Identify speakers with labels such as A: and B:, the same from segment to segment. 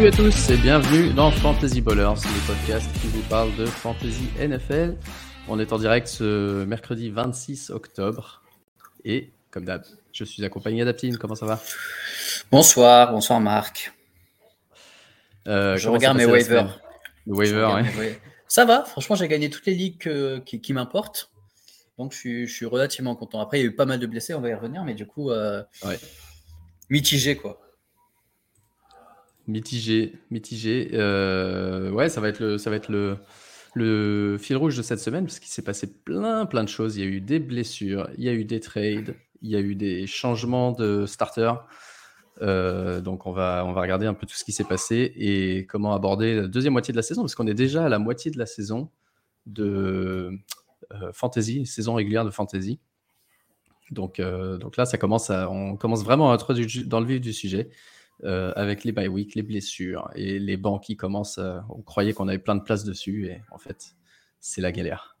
A: Salut à tous et bienvenue dans Fantasy Ballers, le podcast qui vous parle de Fantasy NFL. On est en direct ce mercredi 26 octobre et comme d'hab, je suis accompagné d'Aptine. Comment ça va?
B: Bonsoir, bonsoir Marc.
A: Euh,
B: Je regarde mes waivers.
A: Le waiver, ouais.
B: mes. Ça va, franchement, j'ai gagné toutes les ligues qui, qui m'importent. Donc, je suis, je suis relativement content. Après, il y a eu pas mal de blessés, on va y revenir, mais du coup, euh,
A: Ouais.
B: mitigé, quoi.
A: Mitigé, mitigé. Euh, ouais, ça va être le, ça va être le, le fil rouge de cette semaine parce qu'il s'est passé plein, plein de choses. Il y a eu des blessures, il y a eu des trades, il y a eu des changements de starter. Euh, donc on va, on va regarder un peu tout ce qui s'est passé et comment aborder la deuxième moitié de la saison parce qu'on est déjà à la moitié de la saison de euh, fantasy, saison régulière de fantasy. Donc, donc là, ça commence à, on commence vraiment à du- dans le vif du sujet euh, avec les bye week, les blessures et les bancs qui commencent. à- on croyait qu'on avait plein de place dessus et en fait, c'est la galère.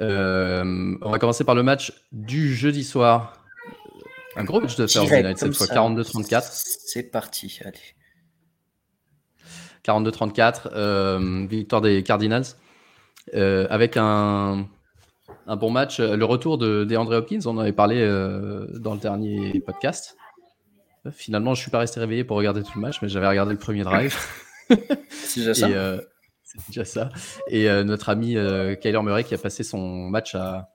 A: Euh, on va commencer par le match du jeudi soir. Un gros match de Thursday Night cette fois,
B: ça.
A: 42-34.
B: C'est parti, allez.
A: 42-34, euh, victoire des Cardinals. Euh, avec un, un bon match. Euh, Le retour de DeAndre Hopkins, on en avait parlé euh, dans le dernier podcast. Euh, Finalement, je suis pas resté réveillé pour regarder tout le match, mais j'avais regardé le premier drive.
B: C'est déjà ça.
A: Et euh, c'est déjà ça. Et euh, notre ami Kyler Murray qui a passé son match à,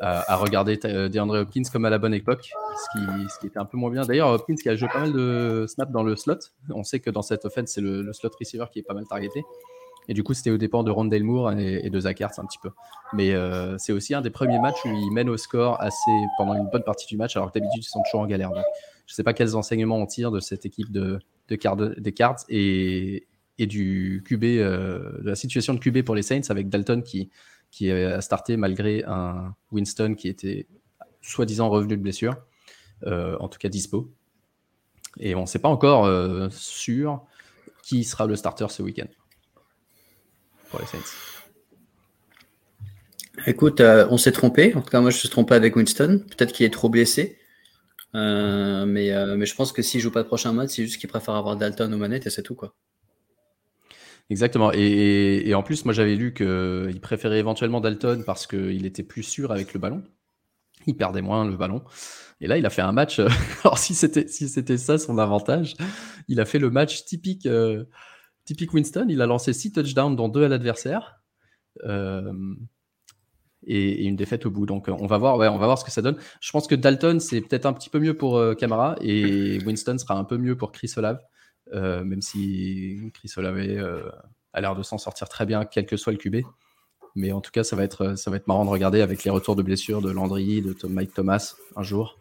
A: à, à regarder DeAndre Hopkins comme à la bonne époque, ce qui, ce qui était un peu moins bien. D'ailleurs, Hopkins qui a joué pas mal de snaps dans le slot. On sait que dans cette offense, c'est le, le slot receiver qui est pas mal targeté. Et du coup, c'était au dépend de Rondale Moore et, de Zach un petit peu. Mais euh, c'est aussi un des premiers matchs où il mène au score assez pendant une bonne partie du match, alors que d'habitude, ils sont toujours en galère. Donc, je sais pas quels enseignements on tire de cette équipe de, de des Cards et, du euh, de la situation de QB pour les Saints avec Dalton qui, qui a starté malgré un Winston qui était soi-disant revenu de blessure, euh, en tout cas dispo. Et on ne sait pas encore euh, sûr qui sera le starter ce week-end pour les Saints.
B: Écoute, euh, on s'est trompé. En tout cas, moi, je me suis trompé avec Winston. Peut-être qu'il est trop blessé. Euh, mais, euh, mais je pense que s'il joue pas le prochain match, c'est juste qu'il préfère avoir Dalton aux manettes et c'est tout, quoi.
A: Exactement. Et, et- et en plus, moi, j'avais lu qu'il préférait éventuellement Dalton parce qu'il était plus sûr avec le ballon. Il perdait moins le ballon. Et là, il a fait un match. Alors, si c'était si ça son avantage, il a fait le match typique, euh, typique Winston. Il a lancé six touchdowns, dont deux à l'adversaire. Euh, et, une défaite au bout. Donc, euh, on va voir, on va voir ce que ça donne. Je pense que Dalton, c'est peut-être un petit peu mieux pour euh, Camara et Winston sera un peu mieux pour Chris Olave, euh, même si Chris Olave a l'air de s'en sortir très bien, quel que soit le QB. Mais en tout cas, ça va être, marrant de regarder avec les retours de blessures de Landry, de Mike Thomas un jour,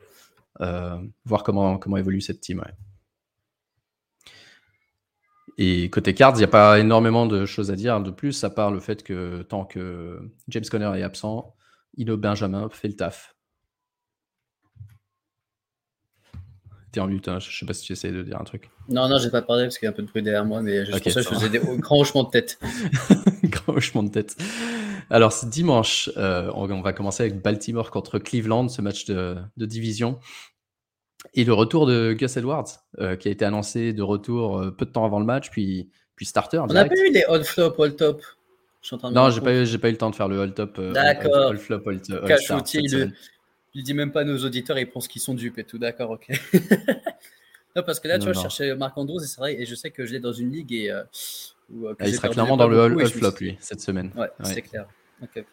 A: voir comment, évolue cette team. Et côté Cards, il n'y a pas énormément de choses à dire de plus, à part le fait que tant que James Conner est absent, Ino Benjamin fait le taf. T'es en mute, hein, je sais pas si tu essayes de dire un truc.
B: Non, non, j'ai pas parlé parce qu'il y a un peu de bruit derrière moi, mais juste
A: Ok,
B: pour ça, je faisais des grands hochements de tête.
A: Grand hochement de tête. Alors, c'est dimanche. euh, on, on va commencer avec Baltimore contre Cleveland, ce match de, de division. Et le retour de Gus Edwards, euh, qui a été annoncé de retour euh, peu de temps avant le match, puis, puis starter.
B: On n'a pas eu les all flop, all top. Je suis en train de
A: Non, j'ai pas, eu- pas eu le temps de faire le all top. euh,
B: D'accord.
A: all- flop, all, all
B: compte. Je dis même pas à nos auditeurs, ils pensent qu'ils sont dupes et tout, d'accord, ok. non, parce que là, tu
A: Non,
B: vois, je cherchais Marc Andrews et c'est vrai, et je sais que je l'ai dans une ligue et. où,
A: Ah, il sera clairement dans le all, flop,
B: suis-
A: lui, cette semaine.
B: Ouais,
A: Ouais.
B: c'est clair. Ok.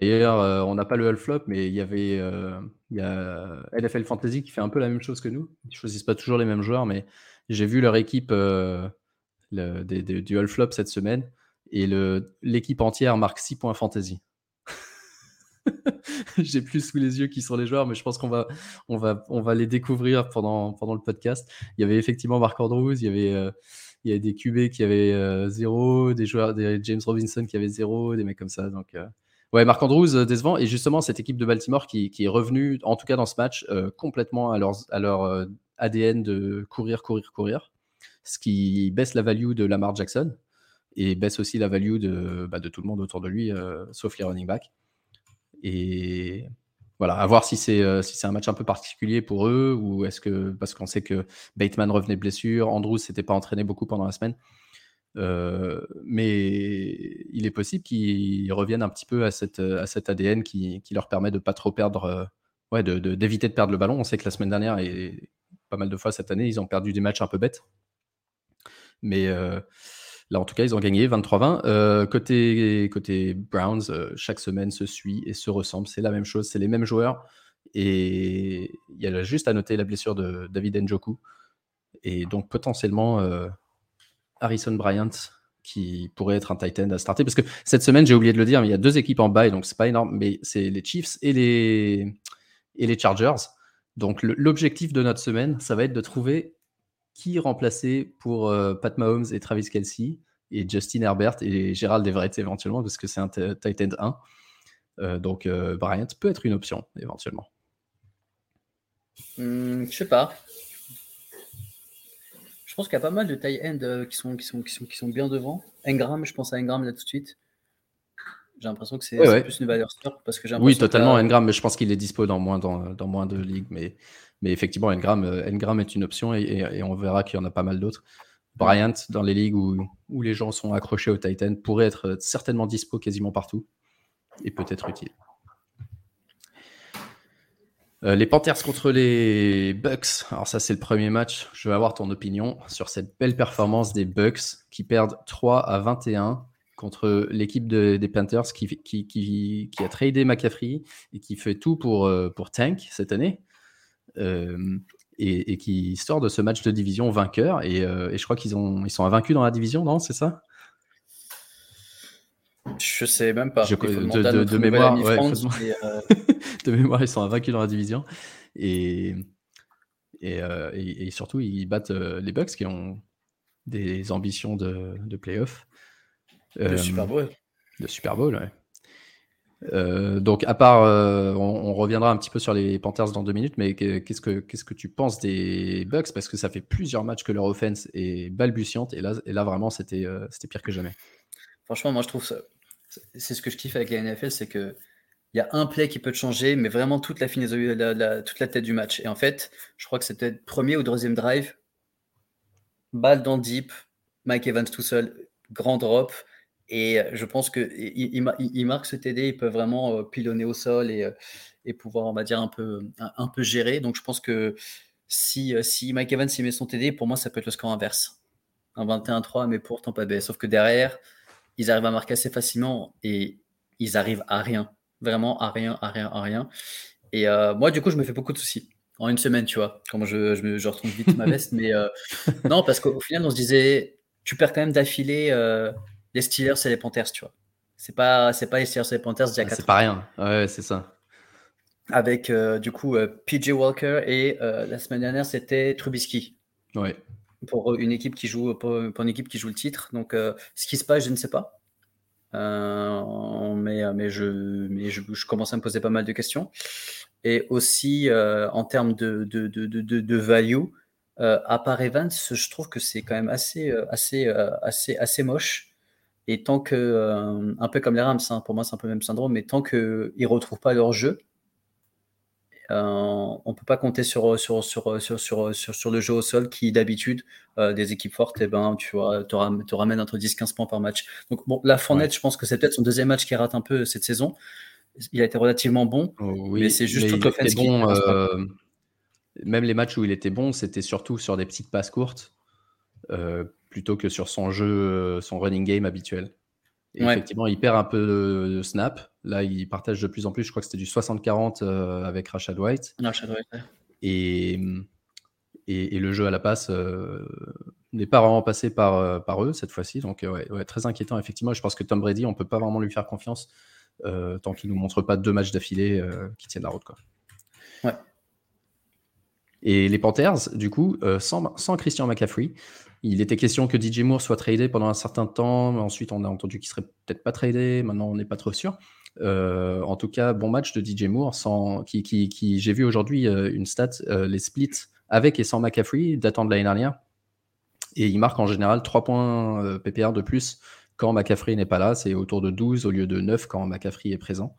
A: D'ailleurs, euh, on n'a pas le All Flop, mais il y avait euh, y a LFL Fantasy qui fait un peu la même chose que nous. Ils choisissent pas toujours les mêmes joueurs, mais j'ai vu leur équipe euh, du All Flop cette semaine et l'équipe entière marque 6 points fantasy. j'ai plus sous les yeux qui sont les joueurs, mais je pense qu'on va, on va, on va les découvrir pendant, pendant le podcast. Il y avait effectivement Marc Andrews, il y avait, euh, il y des QB qui avaient euh, zéro, des joueurs, des James Robinson qui avaient zéro, des mecs comme ça. Donc, Ouais, Marc Andrews euh, décevant. Et justement, cette équipe de Baltimore qui, est revenue, en tout cas dans ce match, euh, complètement à leur, euh, ADN de courir, courir, courir. Ce qui baisse la value de Lamar Jackson et baisse aussi la value de, bah, tout le monde autour de lui, sauf les running backs. Et, voilà, à voir si c'est un match un peu particulier pour eux ou est-ce que parce qu'on sait que Bateman revenait blessure, Andrews s'était pas entraîné beaucoup pendant la semaine. Mais il est possible qu'ils reviennent un petit peu à, cette, à cet ADN qui, qui leur permet de pas trop perdre, ouais, d'éviter de, de, perdre le ballon. On sait que la semaine dernière et pas mal de fois cette année, ils ont perdu des matchs un peu bêtes. Mais Là, en tout cas, ils ont gagné 23-20. Euh, côté, côté Browns, euh, chaque semaine se suit et se ressemble. C'est la même chose, c'est les mêmes joueurs. Et il y a juste à noter la blessure de David Njoku. Et donc, potentiellement, euh, Harrison Bryant, qui pourrait être un Titan à starter. Parce que cette semaine, j'ai oublié de le dire, mais il y a deux équipes en bye, donc c'est pas énorme, mais c'est les Chiefs et les, et les Chargers. Donc, l'objectif de notre semaine, ça va être de trouver qui remplacer pour euh, Pat Mahomes et Travis Kelsey et Justin Herbert et Gérald Everett éventuellement parce que c'est un tight end 1. Euh, donc euh, Bryant peut être une option éventuellement.
B: Hmm, je sais pas. Je pense qu'il y a pas mal de tight end qui, sont, qui, sont, qui, sont, qui sont bien devant. Engram, je pense à Engram là tout de suite. J'ai l'impression que c'est plus une valeur sûre parce que
A: Oui, totalement Engram, mais je pense qu'il est dispo dans moins, dans, dans moins de ligues. Mais mais effectivement, Engram, euh, Engram est une option et, on verra qu'il y en a pas mal d'autres. Bryant, dans les ligues où, où, les gens sont accrochés au Titan, pourrait être certainement dispo quasiment partout et peut-être utile. Euh, les Panthers contre les Bucks. Alors ça, c'est le premier match. Je vais avoir ton opinion sur cette belle performance des Bucks qui perdent 3 à 21 contre l'équipe des Panthers qui, a tradé McCaffrey et qui fait tout pour, euh, pour tank cette année. Euh, et, qui sort de ce match de division vainqueur. Et, je crois qu'ils ils sont invaincus dans la division, non? C'est ça?
B: Je sais même pas.
A: de, mémoire, euh, de mémoire, ils sont invaincus dans la division. Et, et, surtout, ils battent les Bucks qui ont des ambitions de, de playoff.
B: De Super Bowl.
A: De Super Bowl, ouais. Euh, donc, à part, euh, on, reviendra un petit peu sur les Panthers dans deux minutes, mais qu'est-ce que qu'est-ce que tu penses des Bucks? Parce que ça fait plusieurs matchs que leur offense est balbutiante, et là, et là vraiment, c'était euh, c'était pire que jamais.
B: Franchement, moi, je trouve ça. C'est ce que je kiffe avec la NFL, c'est que il y a un play qui peut te changer, mais vraiment toute la, la, toute la tête du match. Et en fait, je crois que c'était premier ou deuxième drive, balle dans le deep, Mike Evans tout seul, grand drop. Et je pense qu'il il, marque ce TD, il peut vraiment pilonner au sol et, et, pouvoir, on va dire, un peu, un, peu gérer. Donc je pense que si, si Mike Evans met son TD, pour moi, ça peut être le score inverse. Un 21-3, mais pour Tampa Bay. Sauf que derrière, ils arrivent à marquer assez facilement et ils arrivent à rien. Vraiment à rien, à rien, à rien. Et moi, du coup, je me fais beaucoup de soucis. En une semaine, tu vois, comment je, je, je retrouve vite ma veste. mais non, parce qu'au final, on se disait, tu perds quand même d'affilée les Steelers et les Panthers, tu vois. C'est pas, c'est pas les Steelers et les Panthers d'il y a
A: ah, C'est pas rien. Ouais, c'est ça.
B: Avec euh, du coup euh, PJ Walker et euh, la semaine dernière c'était Trubisky.
A: Ouais.
B: Pour une équipe qui joue, pour, une équipe qui joue le titre. Donc ce qui se passe, je ne sais pas. mais mais, je, mais je, je, commence à me poser pas mal de questions. Et aussi en termes de, de, de, de, de value, à part Evans, je trouve que c'est quand même assez, assez, assez, assez moche. Et tant que, euh, un peu comme les Rams, hein, pour moi c'est un peu le même syndrome, mais tant qu'ils ne retrouvent pas leur jeu, euh, on ne peut pas compter sur, sur, sur, sur, sur, le jeu au sol qui d'habitude, euh, des équipes fortes, et eh ben, tu vois, te, ramène entre 10-15 points par match. Donc bon, la Fournette, je pense que c'est peut-être son deuxième match qui rate un peu cette saison. Il a été relativement bon,
A: oh mais c'est juste toute l'offense bon, Même les matchs où il était bon, c'était surtout sur des petites passes courtes plutôt que sur son jeu, euh, son running game habituel. Effectivement, il perd un peu de, snap. Là, il partage de plus en plus. Je crois que c'était du 60-40 euh, avec Rashad White. et, et, le jeu à la passe euh, n'est pas vraiment passé par, par eux cette fois-ci. Donc, ouais, très inquiétant, effectivement. Je pense que Tom Brady, on ne peut pas vraiment lui faire confiance tant qu'il ne nous montre pas deux matchs d'affilée qui tiennent la route. Quoi.
B: Ouais.
A: Et les Panthers, du coup, sans, sans Christian McCaffrey, il était question que DJ Moore soit tradé pendant un certain temps, ensuite on a entendu qu'il serait peut-être pas tradé. Maintenant, on n'est pas trop sûr. Euh, en tout cas, bon match de DJ Moore, qui, j'ai vu aujourd'hui euh, une stat, euh, les splits avec et sans McCaffrey datant de l'année dernière. Et il marque en général 3 points PPR de plus quand McCaffrey n'est pas là. C'est autour de 12 au lieu de 9 quand McCaffrey est présent.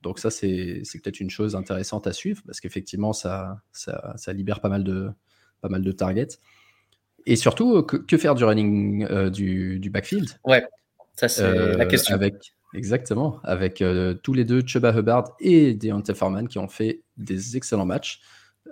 A: Donc ça, c'est peut-être une chose intéressante à suivre parce qu'effectivement, ça, ça, ça, libère pas mal de, pas mal de targets. Et surtout, que, faire du running du, du, backfield?
B: Ouais, ça c'est la question.
A: Avec, exactement, avec tous les deux, Chuba Hubbard et Deontay Foreman qui ont fait des excellents matchs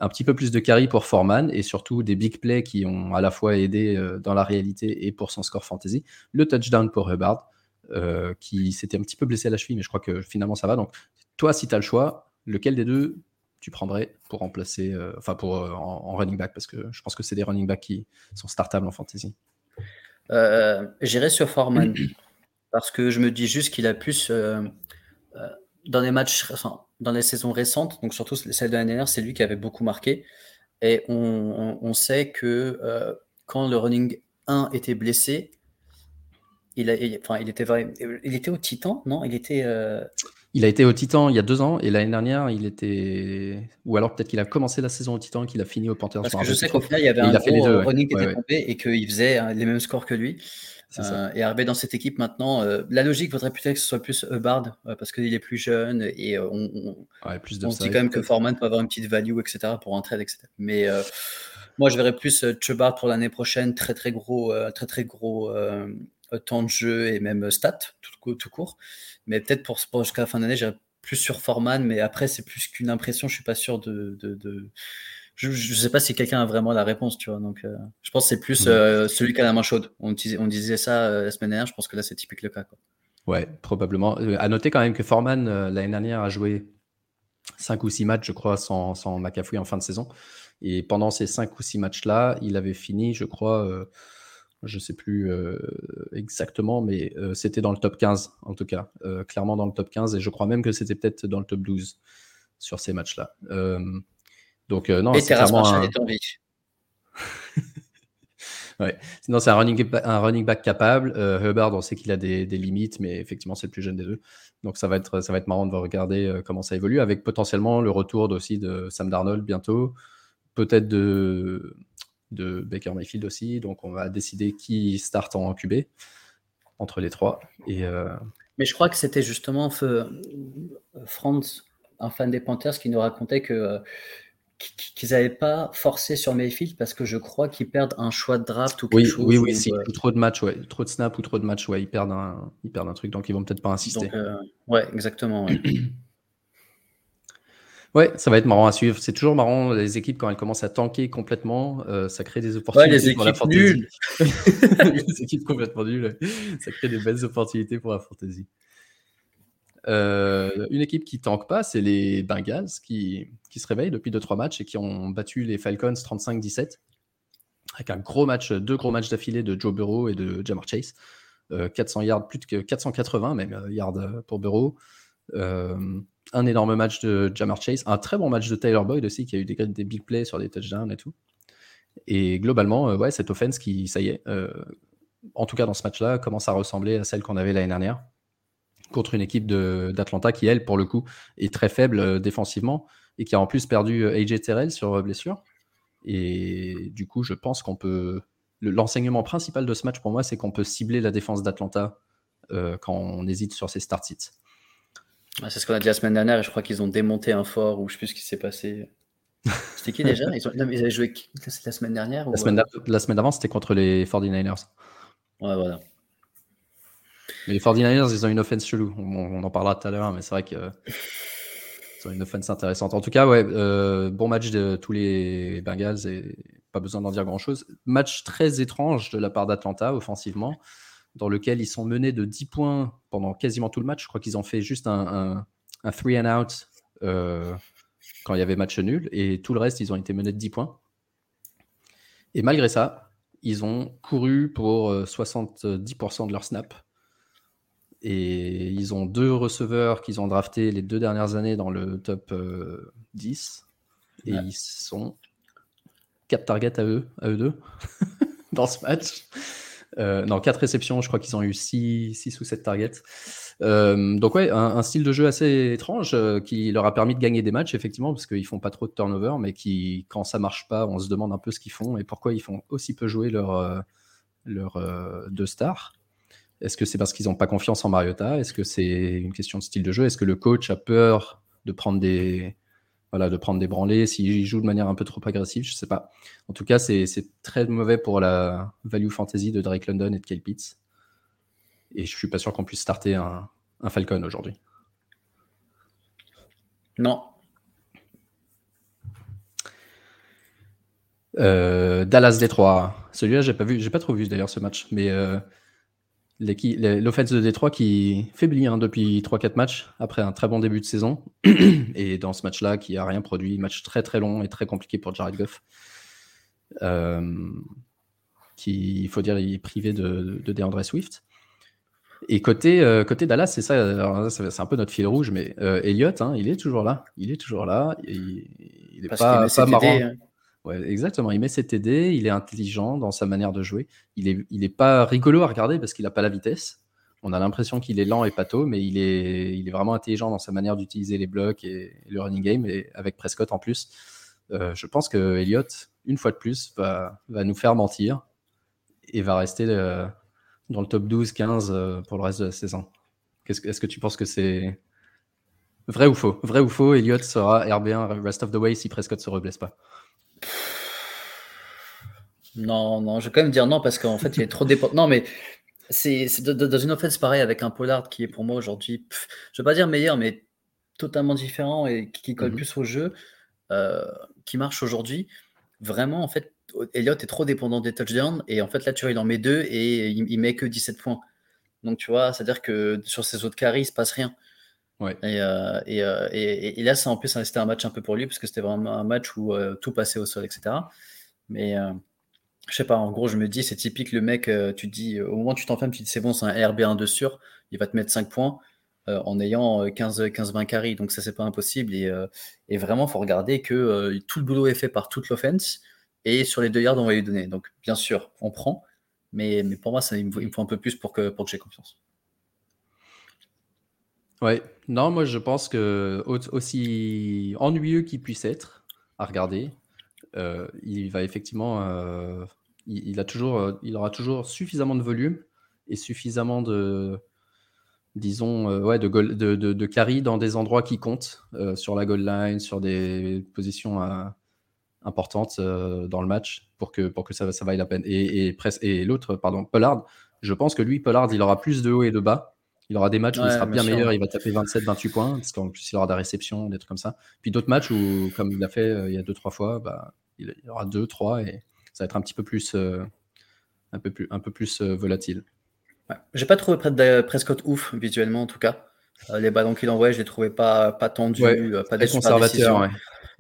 A: un petit peu plus de carry pour Foreman et surtout des big plays qui ont à la fois aidé euh, dans la réalité et pour son score fantasy. Le touchdown pour Hubbard, euh, qui s'était un petit peu blessé à la cheville, mais je crois que finalement ça va. Donc, toi, si tu as le choix, lequel des deux tu prendrais pour remplacer, euh, enfin pour en, running back, parce que je pense que c'est des running backs qui sont startables en fantasy.
B: J'irai sur Foreman parce que je me dis juste qu'il a plus dans les matchs, dans les saisons récentes, donc surtout celle de l'année dernière, c'est lui qui avait beaucoup marqué. Et on, sait que euh, quand le running 1 était blessé, il, enfin, était, au Titan, non? Il était. Euh,
A: il a été au Titan il y a deux ans et l'année dernière, il était. Ou alors peut-être qu'il a commencé la saison au Titan et qu'il a fini au Panthers.
B: Parce que je sais qu'au final, il y avait un gros running qui était tombé et qu'il faisait hein, les mêmes scores que lui. Euh, et arriver dans cette équipe maintenant, euh, la logique voudrait peut-être que ce soit plus Hubbard euh, parce qu'il est plus jeune et on,
A: plus
B: on se dit quand même que Foreman peut avoir une petite value, etc. pour un trade, etc. Mais moi, je verrais plus Chubbard pour l'année prochaine, très très gros, très très gros temps de jeu et même stats tout, tout court. Mais peut-être pour, jusqu'à la fin d'année, j'irais plus sur Foreman, mais après, c'est plus qu'une impression. Je suis pas sûr de, de je ne sais pas si quelqu'un a vraiment la réponse, tu vois. Donc, euh, je pense que c'est plus euh, celui qui a la main chaude. On, on disait ça euh, la semaine dernière, je pense que là, c'est typique le cas. Quoi.
A: Ouais, probablement. à noter quand même que Foreman, l'année dernière, a joué 5 ou 6 matchs, je crois, sans, sans McAfee en fin de saison. Et pendant ces 5 ou 6 matchs-là, il avait fini, je crois, je ne sais plus exactement, mais c'était dans le top 15, en tout cas. clairement dans le top 15, et je crois même que c'était peut-être dans le top 12 sur ces matchs-là. Donc, euh, non,
B: c'est vraiment un...
A: ouais. Sinon, c'est un running, un running back capable. Euh, Hubbard, on sait qu'il a des, limites, mais effectivement, c'est le plus jeune des deux. Donc, ça va être, ça va être marrant de regarder euh, comment ça évolue, avec potentiellement le retour aussi de Sam Darnold bientôt, peut-être de, de Baker Mayfield aussi. Donc, on va décider qui start en QB entre les trois. Et,
B: Mais je crois que c'était justement Franz, un fan des Panthers, qui nous racontait que qu'ils n'avaient pas forcé sur Mayfield parce que je crois qu'ils perdent un choix de draft ou quelque
A: oui,
B: chose.
A: Oui, oui, si, euh, trop de matchs, ouais. trop de snaps ou trop de matchs, ouais, ils perdent un, ils perdent un truc, donc ils vont peut-être pas insister.
B: Euh, ouais, exactement.
A: Ouais. ça va être marrant à suivre. C'est toujours marrant, les équipes, quand elles commencent à tanker complètement, euh, ça crée des opportunités
B: ouais, les pour la fantasy.
A: les équipes complètement nulles, ça crée des belles opportunités pour la fantasy. Euh, une équipe qui tanque pas, c'est les Bengals qui, qui se réveillent depuis 2-3 matchs et qui ont battu les Falcons 35-17 avec un gros match, deux gros matchs d'affilée de Joe Burrow et de Jamar Chase. 400 euh, yards, plus de 480 même euh, yards pour Burrow. Un énorme match de Jamar Chase, un très bon match de Tyler Boyd aussi qui a eu des, big plays sur des touchdowns et tout. Et globalement, ouais, cette offense qui, ça y est, en tout cas dans ce match-là, commence à ressembler à celle qu'on avait l'année dernière contre une équipe d'Atlanta qui, elle, pour le coup, est très faible euh, défensivement et qui a en plus perdu euh, AJ Terrell sur euh, blessure. Et du coup, je pense qu'on peut. L'enseignement principal de ce match pour moi, c'est qu'on peut cibler la défense d'Atlanta quand on hésite sur ses start
B: c'est ce qu'on a dit la semaine dernière et je crois qu'ils ont démonté un fort ou je sais plus ce qui s'est passé. C'était qui déjà? Ils, ont... ils, avaient joué la semaine dernière
A: La semaine, la semaine d'avant, c'était contre les 49ers.
B: Ouais, voilà.
A: Mais les 49ers, ils ont une offense chelou. On, en parlera tout à l'heure, mais c'est vrai que ont une offense intéressante. En tout cas, ouais, euh, bon match de tous les Bengals et pas besoin d'en dire grand-chose. Match très étrange de la part d'Atlanta offensivement, dans lequel ils sont menés de 10 points pendant quasiment tout le match. Je crois qu'ils ont fait juste un, un, three and out euh, quand il y avait match nul, et tout le reste, ils ont été menés de 10 points. Et malgré ça, ils ont couru pour 70% euh, de leur snap et ils ont deux receveurs qu'ils ont draftés les deux dernières années dans le top 10. Euh, et ils sont quatre targets à eux, à eux deux dans ce match. Euh, non, quatre réceptions, je crois qu'ils ont eu 6 ou 7 targets. Euh, donc ouais, un, style de jeu assez étrange qui leur a permis de gagner des matchs, effectivement, parce qu'ils font pas trop de turnover, mais qui, quand ça marche pas, on se demande un peu ce qu'ils font et pourquoi ils font aussi peu jouer leurs leur, deux stars. Est-ce que c'est parce qu'ils n'ont pas confiance en Mariota? Est-ce que c'est une question de style de jeu? Est-ce que le coach a peur de prendre des, voilà, de prendre des branlées s'il joue de manière un peu trop agressive Je ne sais pas. En tout cas, c'est très mauvais pour la value fantasy de Drake London et de Kyle Pitts. Et je suis pas sûr qu'on puisse starter un, un Falcon aujourd'hui.
B: Non.
A: Euh, Dallas Détroit. Celui-là, j'ai pas vu, j'ai pas trop vu d'ailleurs ce match, mais euh, l'offense de Détroit qui faiblit hein, depuis 3-4 matchs après un très bon début de saison. et dans ce match-là, qui a rien produit, match très très long et très compliqué pour Jared Goff. Euh, qui, il faut dire, il est privé de, de DeAndre Swift. Et côté, euh, côté Dallas, c'est ça, c'est un peu notre fil rouge, mais euh, Elliott, hein, il est toujours là. Il est toujours là. Il, il est pas, pas marrant. Hein. Exactement, il met ses TD, il est intelligent dans sa manière de jouer. Il est, il est pas rigolo à regarder parce qu'il n'a pas la vitesse. On a l'impression qu'il est lent et pâteau, mais il est, il est vraiment intelligent dans sa manière d'utiliser les blocs et, le running game, et avec Prescott en plus. Euh, je pense que Elliott, une fois de plus, va, va nous faire mentir et va rester dans le top 12-15 euh, pour le reste de la saison. Est-ce que tu penses que c'est vrai ou faux? Vrai ou faux Elliott sera RB1 rest of the way si Prescott se reblesse pas
B: Non, non, je vais quand même dire non parce qu'en fait il est trop dépendant. Non, mais c'est dans une offense pareille avec un Pollard qui est pour moi aujourd'hui, je ne vais pas dire meilleur, mais totalement différent et qui colle mhm. plus au jeu, euh, qui marche aujourd'hui. Vraiment, en fait, Elliott est trop dépendant des touchdowns et en fait là tu vois il en met deux et il, met que 17 points. Donc tu vois, c'est-à-dire que sur ses autres carries il se passe rien.
A: Ouais.
B: Et, euh, euh, et, et, là c'est en plus c'était un match un peu pour lui parce que c'était vraiment un match où euh, tout passait au sol etc. Mais je sais pas, en gros je me dis c'est typique le mec, tu dis au moment où tu t'enfermes tu dis c'est bon c'est un RB1 de sûr, il va te mettre 5 points. en ayant 15-20 carries, donc ça c'est pas impossible et, et vraiment faut regarder que tout le boulot est fait par toute l'offense, et sur les deux yards, on va lui donner. Donc, bien sûr, on prend. Mais, mais pour moi, ça, il, me faut, un peu plus pour que, pour que j'ai confiance.
A: Ouais, non, moi je pense que aussi ennuyeux qu'il puisse être à regarder, euh, il va effectivement, euh, il, a toujours, euh, il aura toujours suffisamment de volume et suffisamment de, disons, ouais, de, de, de, de, carry dans des endroits qui comptent, sur la goal line, sur des positions à, importante euh, dans le match pour que, pour que ça, ça vaille la peine. Et, et, et l'autre, pardon, Pollard, je pense que lui, Pollard, il aura plus de haut et de bas. Il aura des matchs où il sera bien, meilleur, il va taper 27-28 points, parce qu'en plus il aura des réceptions, des trucs comme ça. Puis d'autres matchs où, comme il l'a fait euh, il y a 2-3 fois, bah, il y aura 2-3 et ça va être un petit peu plus, euh, un peu plus, un peu plus volatile.
B: Ouais. J'ai pas trouvé Prescott ouf visuellement en tout cas. les ballons qu'il envoie, je les trouvais pas, pas tendus, pas des
A: conservateurs.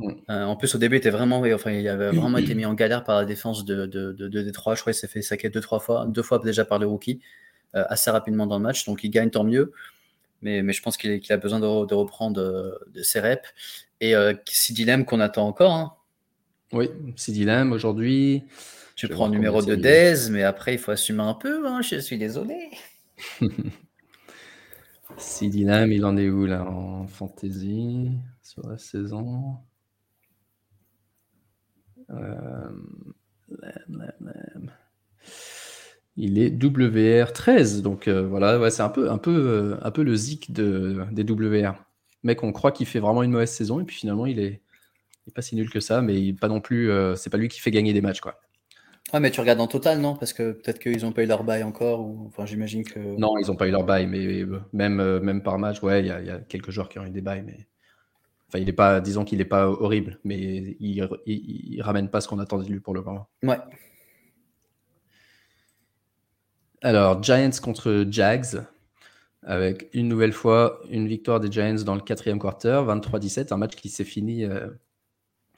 B: Euh, en plus, au début, il était vraiment, enfin, il avait vraiment été mis en galère par la défense de, de, de, de Détroit. Je crois qu'il s'est fait saquer deux, trois fois, deux fois déjà par le rookie, euh, assez rapidement dans le match. Donc, il gagne tant mieux. Mais, mais je pense qu'il a besoin de, reprendre euh, de, ses reps. Et euh, Dilemme qu'on attend encore. Hein.
A: Oui, Dilemme aujourd'hui.
B: Tu prends le numéro de Dez, mais après, il faut assumer un peu. Hein, je suis désolé.
A: Dilemme, il en est où là en fantasy sur la saison? Euh, il est WR13, donc euh, voilà, ouais, c'est un peu, un, peu, euh, un peu le zik de, des WR. Mec, on croit qu'il fait vraiment une mauvaise saison, et puis finalement, il est, pas si nul que ça, mais pas non plus, c'est pas lui qui fait gagner des matchs, quoi.
B: Ouais, mais tu regardes en total, non? Parce que peut-être qu'ils n'ont pas eu leur bail encore, ou enfin, j'imagine que.
A: Non, ils n'ont pas eu leur bail, mais même, même par match, ouais, il y, y, a quelques joueurs qui ont eu des bails, mais Enfin, il est pas, disons qu'il n'est pas horrible, mais il, il, ramène pas ce qu'on attendait de lui pour le moment.
B: Ouais.
A: Alors, Giants contre Jags, avec une nouvelle fois une victoire des Giants dans le quatrième quarter, 23-17, un match qui s'est fini, euh,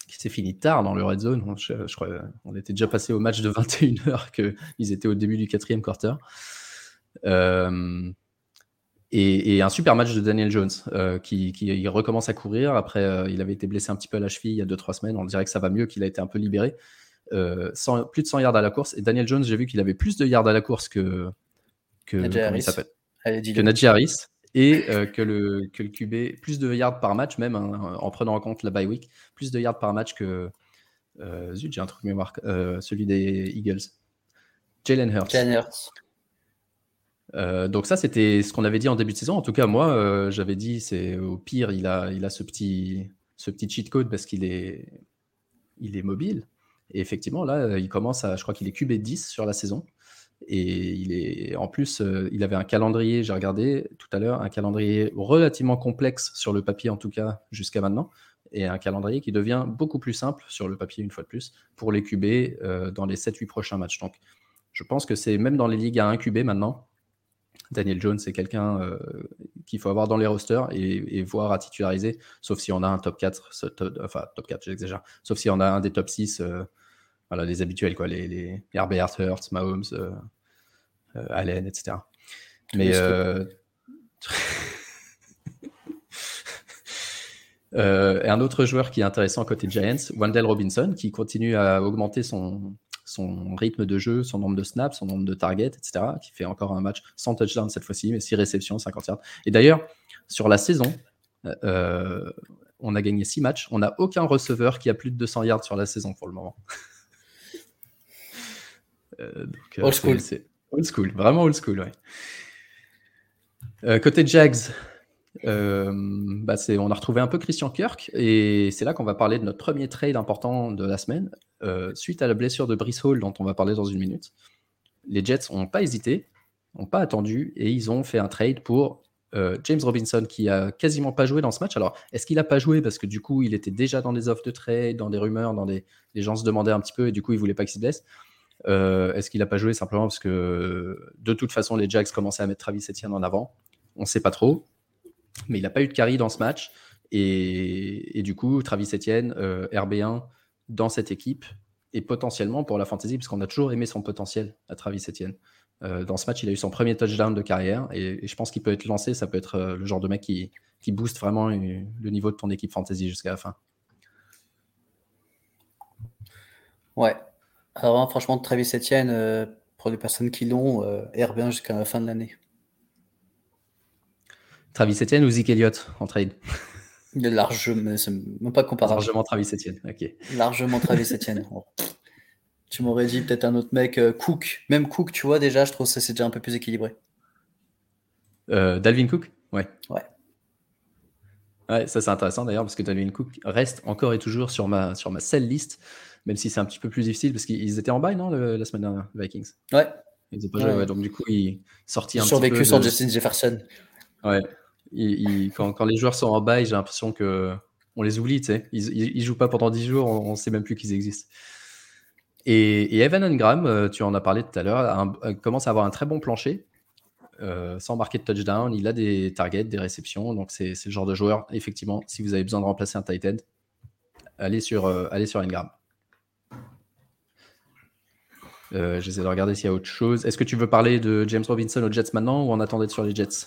A: qui s'est fini tard dans le red zone. Je, crois, on était déjà passé au match de 21h qu'ils étaient au début du quatrième quarter. Euh, et, un super match de Daniel Jones euh, qui, qui, recommence à courir. Après, il avait été blessé un petit peu à la cheville il y a 2-3 semaines. On dirait que ça va mieux, qu'il a été un peu libéré. Euh, plus de 100 yards à la course. Et Daniel Jones, j'ai vu qu'il avait plus de yards à la course que, que, que Najee Harris et que, le, que le QB, plus de yards par match, même hein, en prenant en compte la bye week, plus de yards par match que. zut, j'ai un truc mémoire, celui des Eagles. Jalen Hurts.
B: Jalen Hurts.
A: Euh, donc ça, c'était ce qu'on avait dit en début de saison. En tout cas, moi, euh, j'avais dit, c'est au pire, il a, il a ce petit, ce petit cheat code parce qu'il est, il est mobile. Et effectivement, là, il commence à, je crois qu'il est QB 10 sur la saison. Et il est, en plus, euh, il avait un calendrier, j'ai regardé tout à l'heure, un calendrier relativement complexe sur le papier, en tout cas, jusqu'à maintenant. Et un calendrier qui devient beaucoup plus simple sur le papier, une fois de plus, pour les QB dans les 7-8 prochains matchs. Donc, je pense que c'est même dans les ligues à 1 QB maintenant, Daniel Jones, c'est quelqu'un euh, qu'il faut avoir dans les rosters et, voir à titulariser, sauf si on a un top 4, enfin top 4, j'exagère, sauf si on a un des top 6, euh, voilà, les habituels, quoi, les, les Herbert, Hurts, Mahomes, euh, Allen, etc. Mais. un autre joueur qui est intéressant côté Giants, Wendell Robinson, qui continue à augmenter son, son rythme de jeu, son nombre de snaps, son nombre de targets, etc., qui fait encore un match sans touchdown cette fois-ci, mais 6 réceptions, 50 yards. Et d'ailleurs, sur la saison, euh, on a gagné 6 matchs. On n'a aucun receveur qui a plus de 200 yards sur la saison pour le moment.
B: Euh, euh, old school.
A: Old school, vraiment old school, ouais. côté Jags, euh, bah on a retrouvé un peu Christian Kirk et c'est là qu'on va parler de notre premier trade important de la semaine. Euh, suite à la blessure de Brice Hall, dont on va parler dans une minute, les Jets n'ont pas hésité, n'ont pas attendu et ils ont fait un trade pour euh, James Robinson qui a quasiment pas joué dans ce match. Alors, est-ce qu'il a pas joué? Parce que du coup, il était déjà dans des offres de trade, dans des rumeurs, dans des les gens se demandaient un petit peu et du coup, ils voulaient pas qu'il se blesse. Est-ce qu'il a pas joué simplement parce que de toute façon, les Jags commençaient à mettre Travis Etienne en avant On sait pas trop mais il n'a pas eu de carry dans ce match. Et, du coup, Travis Etienne, euh, RB1 dans cette équipe, et potentiellement pour la fantasy, puisqu'on a toujours aimé son potentiel à Travis Etienne. Euh, dans ce match, il a eu son premier touchdown de carrière, et, je pense qu'il peut être lancé. Ça peut être euh, le genre de mec qui, qui booste vraiment le niveau de ton équipe fantasy jusqu'à la fin.
B: Ouais. Alors, franchement, Travis Etienne, pour les personnes qui l'ont, RB1 jusqu'à la fin de l'année.
A: Travis Etienne ou Zeke Elliott en trade?
B: Largement, même pas comparable.
A: Largement Travis Etienne, ok.
B: Largement Travis Etienne. Tu m'aurais dit peut-être un autre mec, euh, Cook. Même Cook, tu vois, déjà, je trouve que c'est déjà un peu plus équilibré.
A: Euh, Dalvin Cook? Ouais.
B: Ouais.
A: Ouais, ça c'est intéressant d'ailleurs parce que Dalvin Cook reste encore et toujours sur ma, sur ma sell list, même si c'est un petit peu plus difficile parce qu'ils étaient en bail, non, la semaine dernière, Vikings?
B: Ouais.
A: Ils pas joué, ouais. donc du coup, ils sorti un
B: survécu
A: petit
B: peu. sans Justin Jefferson.
A: Ouais, quand, les joueurs sont en bail, j'ai l'impression que on les oublie, tu sais. Ils, ils, jouent pas pendant 10 jours, on, ne sait même plus qu'ils existent. Et, Evan Engram, euh, tu en as parlé tout à l'heure, commence à avoir un très bon plancher, euh, sans marquer de touchdown. Il a des targets, des réceptions, donc c'est le genre de joueur, effectivement, si vous avez besoin de remplacer un tight end, allez sur, euh, allez sur Engram. J'essaie de regarder s'il y a autre chose. Est-ce que tu veux parler de James Robinson aux Jets maintenant ou on attendait sur les Jets?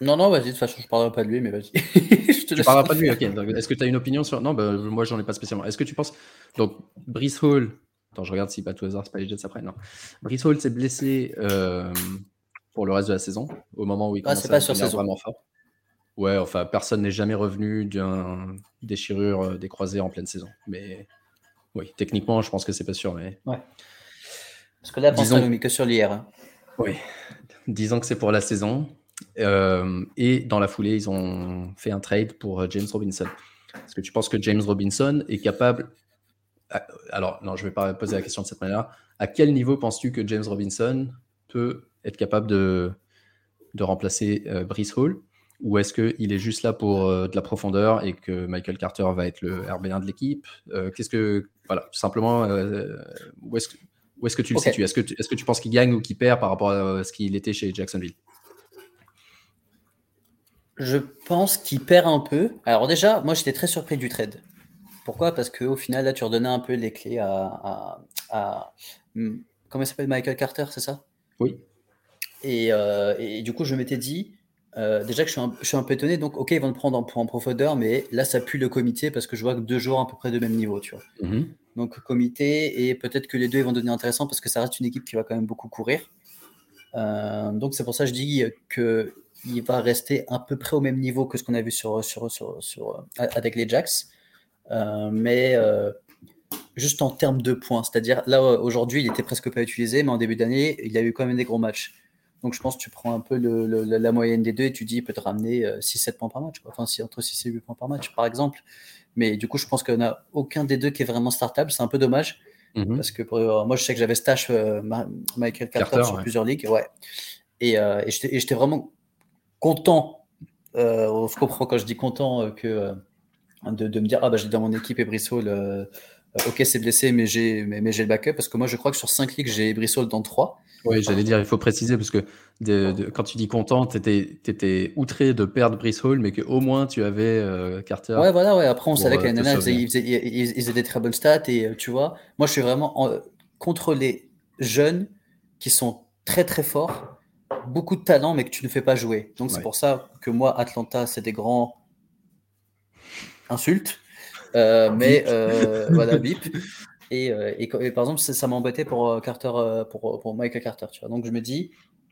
B: Non, non, vas-y, de toute façon, je parlerai pas de lui, mais vas-y.
A: je te tu parleras pas de lui, ok. Est-ce que tu as une opinion sur. Non, bah, moi, j'en ai pas spécialement. Est-ce que tu penses. Donc, Brice Hall. Attends, je regarde si pas tout hasard, c'est pas les Jets après. Non. Brice Hall s'est blessé euh, pour le reste de la saison, au moment où il
B: ah, commence à devenir
A: vraiment fort. Ouais, enfin, personne n'est jamais revenu d'une déchirure euh, des croisés en pleine saison. Mais oui, techniquement, je pense que c'est pas sûr. Mais...
B: Ouais. Parce que là, Disons... on que sur l'IR. Hein.
A: Oui. Disons que c'est pour la saison. Euh, et dans la foulée, ils ont fait un trade pour euh, James Robinson. Est-ce que tu penses que James Robinson est capable. Alors, non, je ne vais pas poser la question de cette manière. À quel niveau penses-tu que James Robinson peut être capable de, de remplacer euh, Brice Hall? Ou est-ce qu'il est juste là pour de la profondeur et que Michael Carter va être le RB1 de l'équipe Qu'est-ce que. Voilà, tout simplement, où est-ce que, où est que tu le situes? Est-ce que, est que tu penses qu'il gagne ou qu'il perd par rapport à ce qu'il était chez Jacksonville?
B: Je pense qu'il perd un peu. Alors déjà, moi j'étais très surpris du trade. Pourquoi? Parce qu'au final, là, tu redonnais un peu les clés à... Hmm, comment il s'appelle? Michael Carter, c'est ça?
A: Oui.
B: Euh, et, du coup, je m'étais dit, euh, déjà que je suis, un, peu étonné, donc ok, ils vont le prendre en, en profondeur, mais là, ça pue le comité parce que je vois que deux joueurs à peu près de même niveau, tu vois. Mm-hmm. Donc comité, et peut-être que les deux ils vont devenir intéressants parce que ça reste une équipe qui va quand même beaucoup courir. Euh, donc c'est pour ça que je dis que il va rester à peu près au même niveau que ce qu'on a vu sur, sur, sur, avec les Jacks. Euh, mais euh, juste en termes de points, c'est-à-dire là aujourd'hui il était presque pas utilisé, mais en début d'année il a eu quand même des gros matchs. Donc je pense que tu prends un peu la moyenne des deux et tu dis il peut te ramener 6-7 points par match. Quoi. Enfin, si, entre 6 et 8 points par match, par exemple. Mais du coup, je pense qu'il n'y a aucun des deux qui est vraiment startable. C'est un peu dommage. Mhm. Parce que moi, je sais que j'avais stash Michael Carter, sur plusieurs ligues. Ouais. Et, et j'étais vraiment content. on se comprend quand je dis content que de, me dire ah bah j'ai dans mon équipe et Brissol euh, ok c'est blessé mais j'ai mais, mais le backup parce que moi je crois que sur 5 ligues j'ai Brissol dans 3
A: oui j'allais dire il faut préciser parce que de, quand tu dis content tu étais, outré de perdre Brissol mais qu'au moins tu avais euh, Carter
B: ouais voilà ouais. Après on savait que dernière ils, faisaient des très bonnes stats et euh, tu vois moi je suis vraiment contre les jeunes qui sont très très forts beaucoup de talent mais que tu ne fais pas jouer. Donc c'est pour ça que moi Atlanta c'est des grands insulte. Euh, mais euh, voilà, bip. Et, euh, et, par exemple, ça, m'embêtait pour Carter, pour, pour, Michael Carter. Tu vois. Donc je me dis,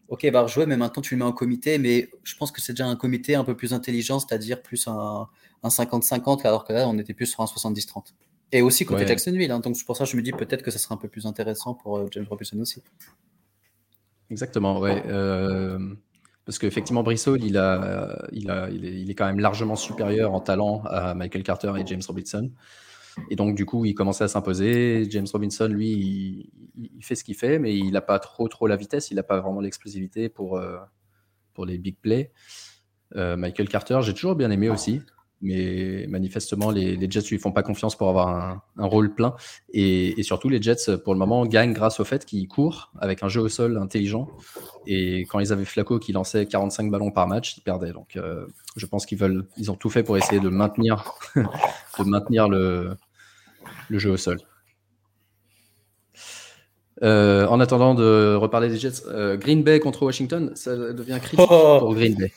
B: ok, va rejouer, mais maintenant tu le mets en comité. Mais je pense que c'est déjà un comité un peu plus intelligent, c'est-à-dire plus un 50-50, alors que là, on était plus sur un 70-30. Et aussi côté Jacksonville. Hein. donc c'est pour ça que je me dis peut-être que ça sera un peu plus intéressant pour James Robinson aussi.
A: Exactement, ouais. Parce qu'effectivement, Brissol, il, a, il, a, il, est, il, est, quand même largement supérieur en talent à Michael Carter et James Robinson. Et donc, du coup, il commençait à s'imposer. James Robinson, lui, il, fait ce qu'il fait, mais il n'a pas trop, trop la vitesse. Il n'a pas vraiment l'explosivité pour, euh, pour les big plays. Euh, Michael Carter, j'ai toujours bien aimé aussi mais manifestement, les, Jets lui font pas confiance pour avoir un, rôle plein. Et, surtout, les Jets, pour le moment, gagnent grâce au fait qu'ils courent avec un jeu au sol intelligent. Et quand ils avaient Flacco qui lançait 45 ballons par match, ils perdaient. Donc, euh, je pense qu'ils veulent, ils ont tout fait pour essayer de maintenir, de maintenir le, le jeu au sol. Euh, en attendant de reparler des Jets, euh, Green Bay contre Washington, ça devient critique oh. pour Green Bay.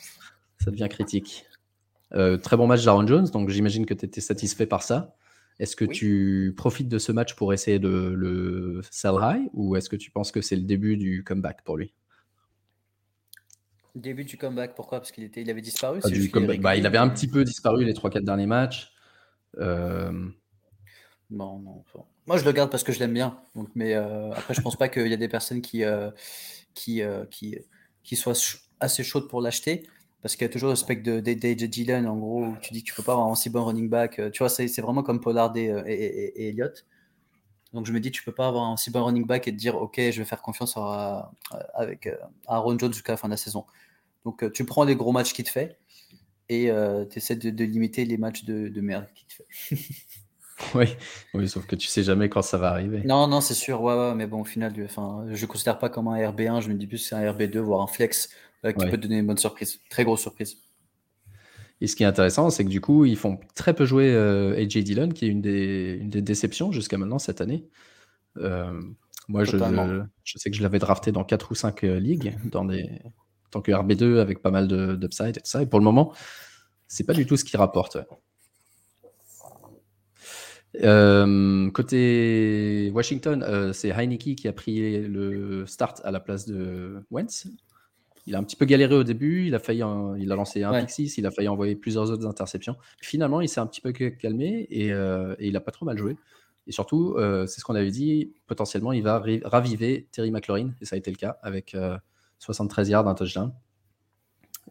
A: Ça devient critique. Euh, très bon match d'Aaron Jones, donc j'imagine que tu étais satisfait par ça. Est-ce que tu profites de ce match pour essayer de le sell high ou est-ce que tu penses que c'est le début du comeback pour lui?
B: Début du comeback, pourquoi? Parce qu'il était, il avait disparu
A: bah, Il avait un petit peu disparu les 3-4 derniers matchs.
B: Euh, non, Moi, je le garde parce que je l'aime bien. Donc, mais euh, après, je pense pas qu'il y a des personnes qui, qui, qui, qui soient assez chaudes pour l'acheter parce qu'il y a toujours le spectre de DJ Dillon, en gros, où tu dis que tu peux pas avoir un si bon running back. Euh, tu vois, c'est vraiment comme Pollard euh, et, et, Elliott. Donc je me dis, tu peux pas avoir un si bon running back et te dire, ok, je vais faire confiance à, avec euh, Aaron Jones jusqu'à la fin de la saison. Donc tu prends les gros matchs qu'il te fait et tu essaies de, limiter les matchs de, de merde qu'il te fait.
A: oui, oui, sauf que tu sais jamais quand ça va arriver.
B: Non, non, c'est sûr, ouais, ouais, mais bon, au final, enfin, je considère pas comme un RB1, je me dis plus c'est un RB2, voire un flex qui peut donner une bonne surprise, très grosse surprise.
A: Et ce qui est intéressant, c'est que du coup, ils font très peu jouer euh, AJ Dillon, qui est une des, une des déceptions jusqu'à maintenant cette année. Euh, moi, je, je, sais que je l'avais drafté dans 4 ou 5 euh, ligues, dans des, en tant que RB2 avec pas mal d'upside et tout ça. Et pour le moment, c'est pas du tout ce qu'il rapporte. côté Washington, c'est Heineke qui a pris le start à la place de Wentz il a un petit peu galéré au début, il a failli, il a lancé un Pixis, il a failli envoyer plusieurs autres interceptions. Finalement, il s'est un petit peu calmé et, euh, il a pas trop mal joué. Et surtout, euh, c'est ce qu'on avait dit, potentiellement, il va raviver Terry McLaurin, et ça a été le cas, avec 73 euh, yards, un touchdown.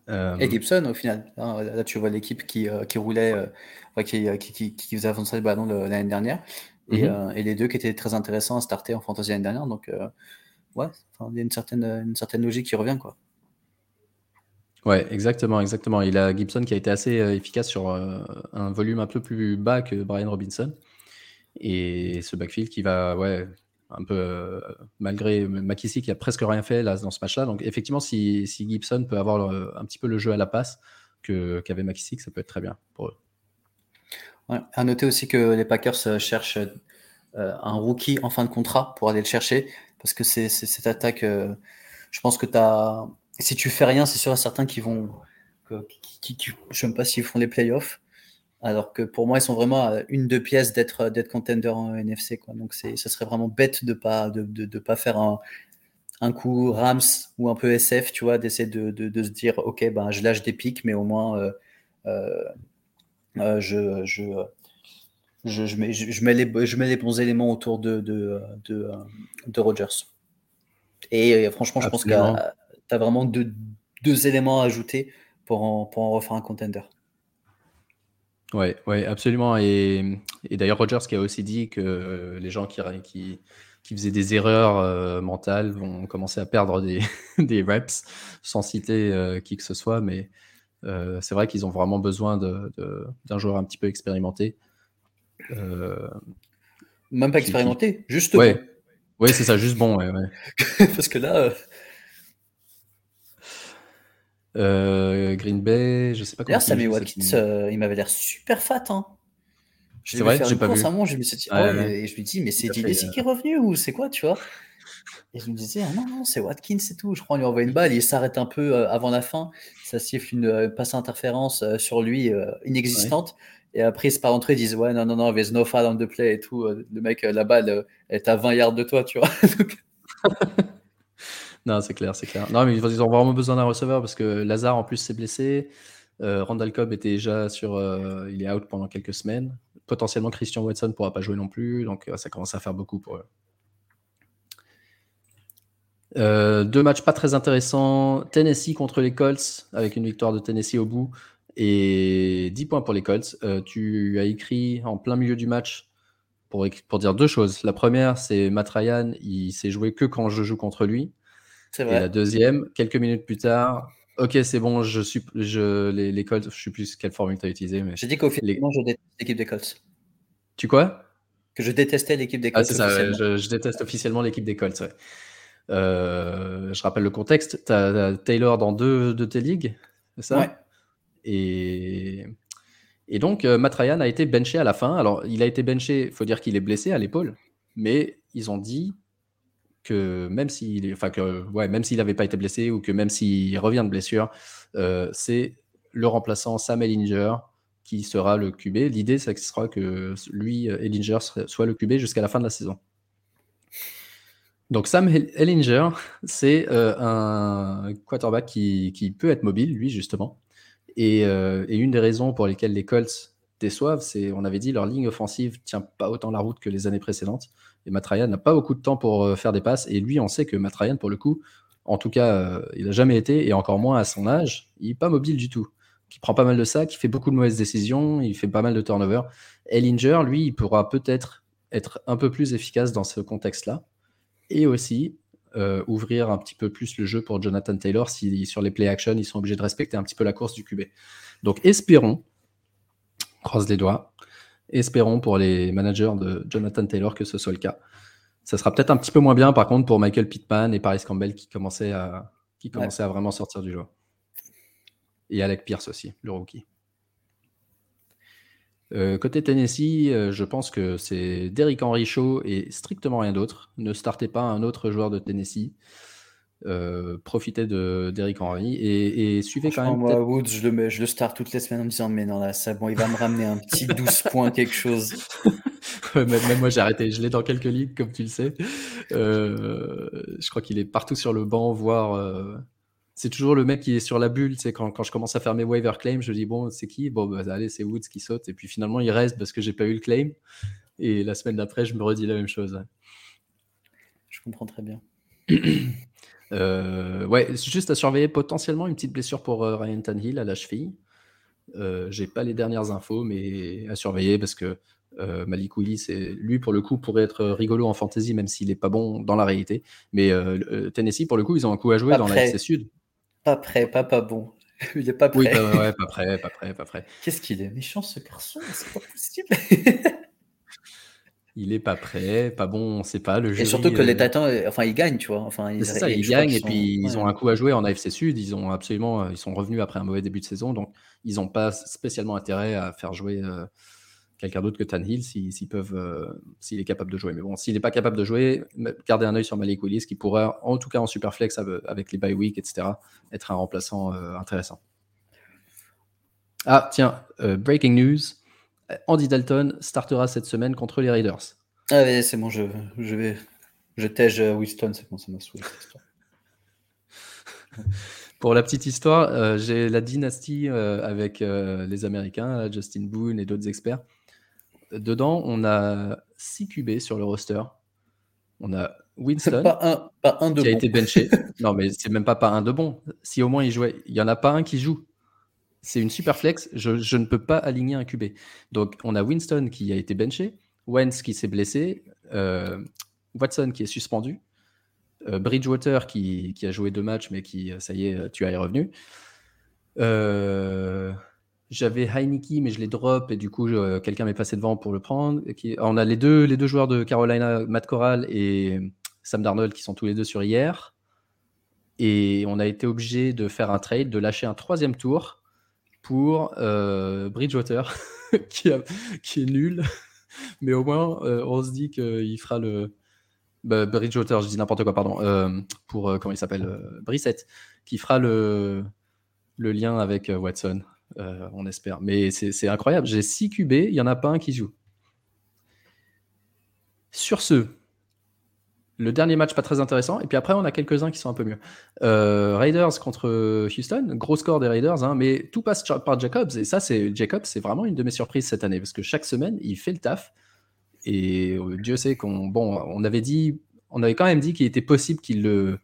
B: Et Gibson, au final. Hein, là, tu vois l'équipe qui, qui, roulait, qui, qui, qui, faisait avancer le ballon l'année dernière. Et, mhm. et, les deux qui étaient très intéressants à starter en fantasy l'année dernière. Donc, ouais, il y a une certaine, une certaine logique qui revient. quoi.
A: Ouais, exactement, exactement. Il a Gibson qui a été assez euh, efficace sur euh, un volume un peu plus bas que Brian Robinson. Et ce backfield qui va, ouais, un peu euh, malgré McKissick qui a presque rien fait dans ce match-là. Donc effectivement, si, Gibson peut avoir un petit peu le jeu à la passe qu'avait McKissick, ça peut être très bien pour eux.
B: Ouais. À noter aussi que les Packers cherchent un rookie en fin de contrat pour aller le chercher parce que c'est cette attaque. je pense que tu as si tu fais rien, c'est sûr à certains qui vont. Je ne sais pas s'ils font les playoffs. Alors que pour moi, ils sont vraiment une, deux pièces d'être, contender en NFC. Quoi. Donc ça serait vraiment bête de ne pas, de, de, pas faire un, un, coup Rams ou un peu SF, tu vois, d'essayer de, de, se dire, OK, ben, je lâche des pics, mais au moins, euh, euh, euh, je, je, je, je, mets, je, mets les, je mets les bons éléments autour de, de, de, Rogers. Et franchement, je pense qu'à as vraiment deux, deux, éléments à ajouter pour en, pour en refaire un contender.
A: Ouais, ouais, absolument. Et, et d'ailleurs, Rogers qui a aussi dit que les gens qui, qui, qui faisaient des erreurs euh, mentales vont commencer à perdre des, des reps sans citer euh, qui que ce soit. Mais euh, c'est vrai qu'ils ont vraiment besoin d'un de, joueur un petit peu expérimenté.
B: Même pas expérimenté, juste
A: ouais. bon. Ouais, c'est ça, juste bon. Ouais,
B: Parce que là.
A: Green Bay, je sais pas
B: comment. D'ailleurs, Sammy Watkins, il m'avait l'air super fat. Hein.
A: C'est vrai, j'ai pas vu.
B: Un moment, je me suis dit, oh, et je me dis, mais c'est Dilesi qui est revenu ou c'est quoi, tu vois? Et je me disais, ah non, non, c'est Watkins et tout. Je crois qu'on lui envoie une balle, il s'arrête un peu euh, avant la fin, ça siffle une euh, passe interférence euh, sur lui inexistante. Et après, il se part rentrer, ils disent, ouais, non, non, non, there's no foul on the play et tout. Le mec, la balle est à 20 yards de toi, tu vois.
A: non, c'est clair, c'est clair. Non, mais ils ont vraiment besoin d'un receveur parce que Lazare, en plus, s'est blessé. Randall Cobb était déjà sur. il est out pendant quelques semaines potentiellement Christian Watson ne pourra pas jouer non plus, donc euh, ça commence à faire beaucoup pour eux. Euh, deux matchs pas très intéressants. Tennessee contre les Colts, avec une victoire de Tennessee au bout, et 10 points pour les Colts. Euh, tu as écrit en plein milieu du match pour, pour dire deux choses. La première, c'est Matt Ryan, il s'est joué que quand je joue contre lui. C'est vrai. Et la deuxième, quelques minutes plus tard, Ok, c'est bon, je suis, je, les, les Colts, je sais plus quelle formule tu as utilisé. Mais
B: J'ai dit qu'officiellement, je déteste l'équipe des Colts.
A: Tu quoi?
B: Que je détestais l'équipe des
A: ah, Colts. Ah, c'est ça, je, déteste officiellement l'équipe des Colts. Euh, je rappelle le contexte. Tu as, Taylor dans deux de tes ligues, c'est ça? Ouais. Et, et donc, euh, Matt Ryan a été benché à la fin. Alors, il a été benché, il faut dire qu'il est blessé à l'épaule, mais ils ont dit que même s'il enfin que ouais, même s'il n'avait pas été blessé ou que même s'il revient de blessure, euh, c'est le remplaçant Sam Ellinger qui sera le QB. L'idée, c'est que ce sera que lui, Ellinger, soit le QB jusqu'à la fin de la saison. Donc Sam Ellinger, c'est euh, un quarterback qui, qui, peut être mobile, lui justement. Et, euh, et, une des raisons pour lesquelles les Colts déçoivent, c'est, on avait dit, leur ligne offensive tient pas autant la route que les années précédentes. Et Matt n'a pas beaucoup de temps pour euh, faire des passes. Et lui, on sait que Matt pour le coup, en tout cas, euh, il n'a jamais été, et encore moins à son âge, il n'est pas mobile du tout. Il prend pas mal de sacs, il fait beaucoup de mauvaises décisions, il fait pas mal de turnovers. Ellinger, lui, il pourra peut-être être un peu plus efficace dans ce contexte-là. Et aussi euh, ouvrir un petit peu plus le jeu pour Jonathan Taylor si sur les play action, ils sont obligés de respecter un petit peu la course du QB. Donc espérons, croise les doigts, Espérons pour les managers de Jonathan Taylor que ce soit le cas. Ça sera peut-être un petit peu moins bien, par contre, pour Michael Pittman et Paris Campbell qui commençaient à, qui commençaient à vraiment sortir du jeu. Et Alec Pierce aussi, le rookie. Euh, côté Tennessee, euh, je pense que c'est Derrick Henry Show et strictement rien d'autre. Ne startez pas un autre joueur de Tennessee. Euh, profitez de d'Eric Henry et, et, suivez quand même.
B: Moi, Woods, je le, je le start toutes les semaines en me disant Mais non, là, c'est bon, il va me ramener un petit 12 points, quelque chose.
A: même, moi, j'ai arrêté. Je l'ai dans quelques ligues, comme tu le sais. Euh, je crois qu'il est partout sur le banc, voire. Euh, c'est toujours le mec qui est sur la bulle. C'est quand, quand je commence à faire mes waiver claims, je dis Bon, c'est qui? Bon, bah, allez, c'est Woods qui saute. Et puis finalement, il reste parce que j'ai pas eu le claim. Et la semaine d'après, je me redis la même chose.
B: Je comprends très bien.
A: Euh, ouais, juste à surveiller potentiellement une petite blessure pour euh, Ryan Tannehill à la cheville. Euh, j'ai pas les dernières infos, mais à surveiller parce que Malik Willis, lui pour le coup pourrait être rigolo en fantasy, même s'il est pas bon dans la réalité. Mais Tennessee, pour le coup, ils ont un coup à jouer dans la FC Sud.
B: Pas prêt, pas pas bon. il est pas prêt.
A: Oui, pas, ouais, pas prêt, pas prêt, pas prêt.
B: Qu'est-ce qu'il est méchant ce garçon, c'est pas possible.
A: il est pas prêt, pas bon, on sait pas. Le
B: et surtout que les euh, Titans, euh, enfin, ils gagnent, tu vois. Enfin,
A: ils, ça, ils, gagnent et puis ils ont un coup à jouer en AFC Sud. Ils ont absolument, euh, ils sont revenus après un mauvais début de saison, donc ils n'ont pas spécialement intérêt à faire jouer quelqu'un d'autre que Tannehill s'ils peuvent, s'il est capable de jouer. Mais bon, s'il n'est pas capable de jouer, gardez un œil sur Malik Willis qui pourrait, en tout cas en super flex avec les bye week, etc., être un remplaçant intéressant. Ah tiens, breaking news. Andy Dalton startera cette semaine contre les Raiders.
B: Ah oui, c'est bon, je, je vais. Je tège Winston, c'est bon, ça m'a saoulé
A: Pour la petite histoire, euh, j'ai la dynastie euh, avec euh, les Américains, Justin Boone et d'autres experts. Dedans, on a 6 QB sur le roster. On a Winston,
B: pas, un, pas un de
A: qui a été benché. non, mais c'est même pas pas un de bon. Si au moins il jouait, il y en a pas un qui joue. C'est une super flex. Je, ne peux pas aligner un QB. Donc, on a Winston qui a été benché, Wentz qui s'est blessé, euh, Watson qui est suspendu, euh, Bridgewater qui, a joué deux matchs, mais qui, ça y est, tu as est revenu. Euh, j'avais Heineke, mais je l'ai drop et du coup, quelqu'un m'est passé devant pour le prendre. Qui, on a les deux, les deux joueurs de Carolina, Matt Corral et Sam Darnold, qui sont tous les deux sur hier. Et on a été obligé de faire un trade, de lâcher un troisième tour pour euh, Bridgewater, qui, est nul. Mais au moins, euh, on se dit qu'il fera le. Bah, Bridgewater, je dis n'importe quoi, pardon. Euh, pour, comment il s'appelle Brissette, qui fera le, le lien avec Watson. On espère. Mais c'est incroyable. J'ai 6 QB, il n'y en a pas un qui joue. Sur ce, le dernier match pas très intéressant. Et puis après, on a quelques-uns qui sont un peu mieux. Euh, Raiders contre Houston, gros score des Raiders, hein, mais tout passe par Jacobs. Et ça, c'est Jacobs, c'est vraiment une de mes surprises cette année parce que chaque semaine, il fait le taf. Et euh, Dieu sait qu'on, bon, on avait dit, on avait quand même dit qu'il était possible qu'il le,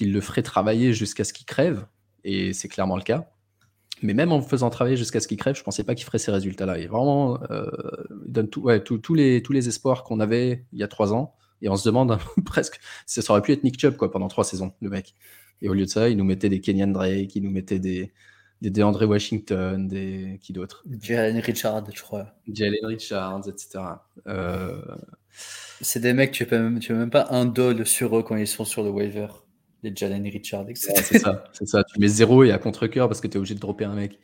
A: le ferait travailler jusqu'à ce qu'il crève. Et c'est clairement le cas. Mais même en faisant travailler jusqu'à ce qu'il crève, je pensais pas qu'il ferait ces résultats-là. Il vraiment, euh, donne les, tous les espoirs qu'on avait il y a trois ans. Et on se demande presque, ça aurait pu être Nick Chubb quoi, pendant trois saisons, le mec. Et au lieu de ça, il nous mettait des Kenyan Drake, il nous mettait des, des DeAndre Washington, des qui d'autres
B: Jalen Richard, je crois.
A: Jalen Richards, etc. Euh...
B: C'est des mecs, tu ne même, même pas un doll sur eux quand ils sont sur le waiver les Jalen Richard, etc.
A: c'est ça, c'est ça. Tu mets zéro et à contre-coeur parce que tu es obligé de dropper un mec.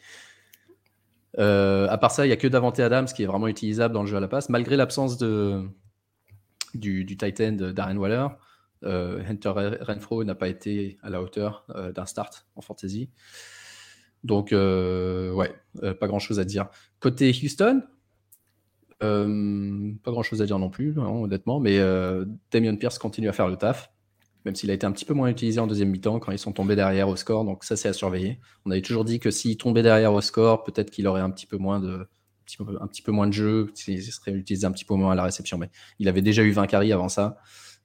A: Euh, à part ça, il n'y a que Davante Adams qui est vraiment utilisable dans le jeu à la passe, malgré l'absence de, du, du Titan Darren Waller. Euh, Hunter Renfro n'a pas été à la hauteur euh, d'un start en fantasy. Donc, ouais, pas grand chose à dire. Côté Houston, pas grand chose à dire non plus, hein, honnêtement, mais Damien Pierce continue à faire le taf même s'il a été un petit peu moins utilisé en deuxième mi-temps quand ils sont tombés derrière au score. Donc ça, c'est à surveiller. On avait toujours dit que s'il tombait derrière au score, peut-être qu'il aurait un petit peu moins de, un petit peu, moins de jeu, il serait utilisé un petit peu moins à la réception. Mais il avait déjà eu 20 carries avant ça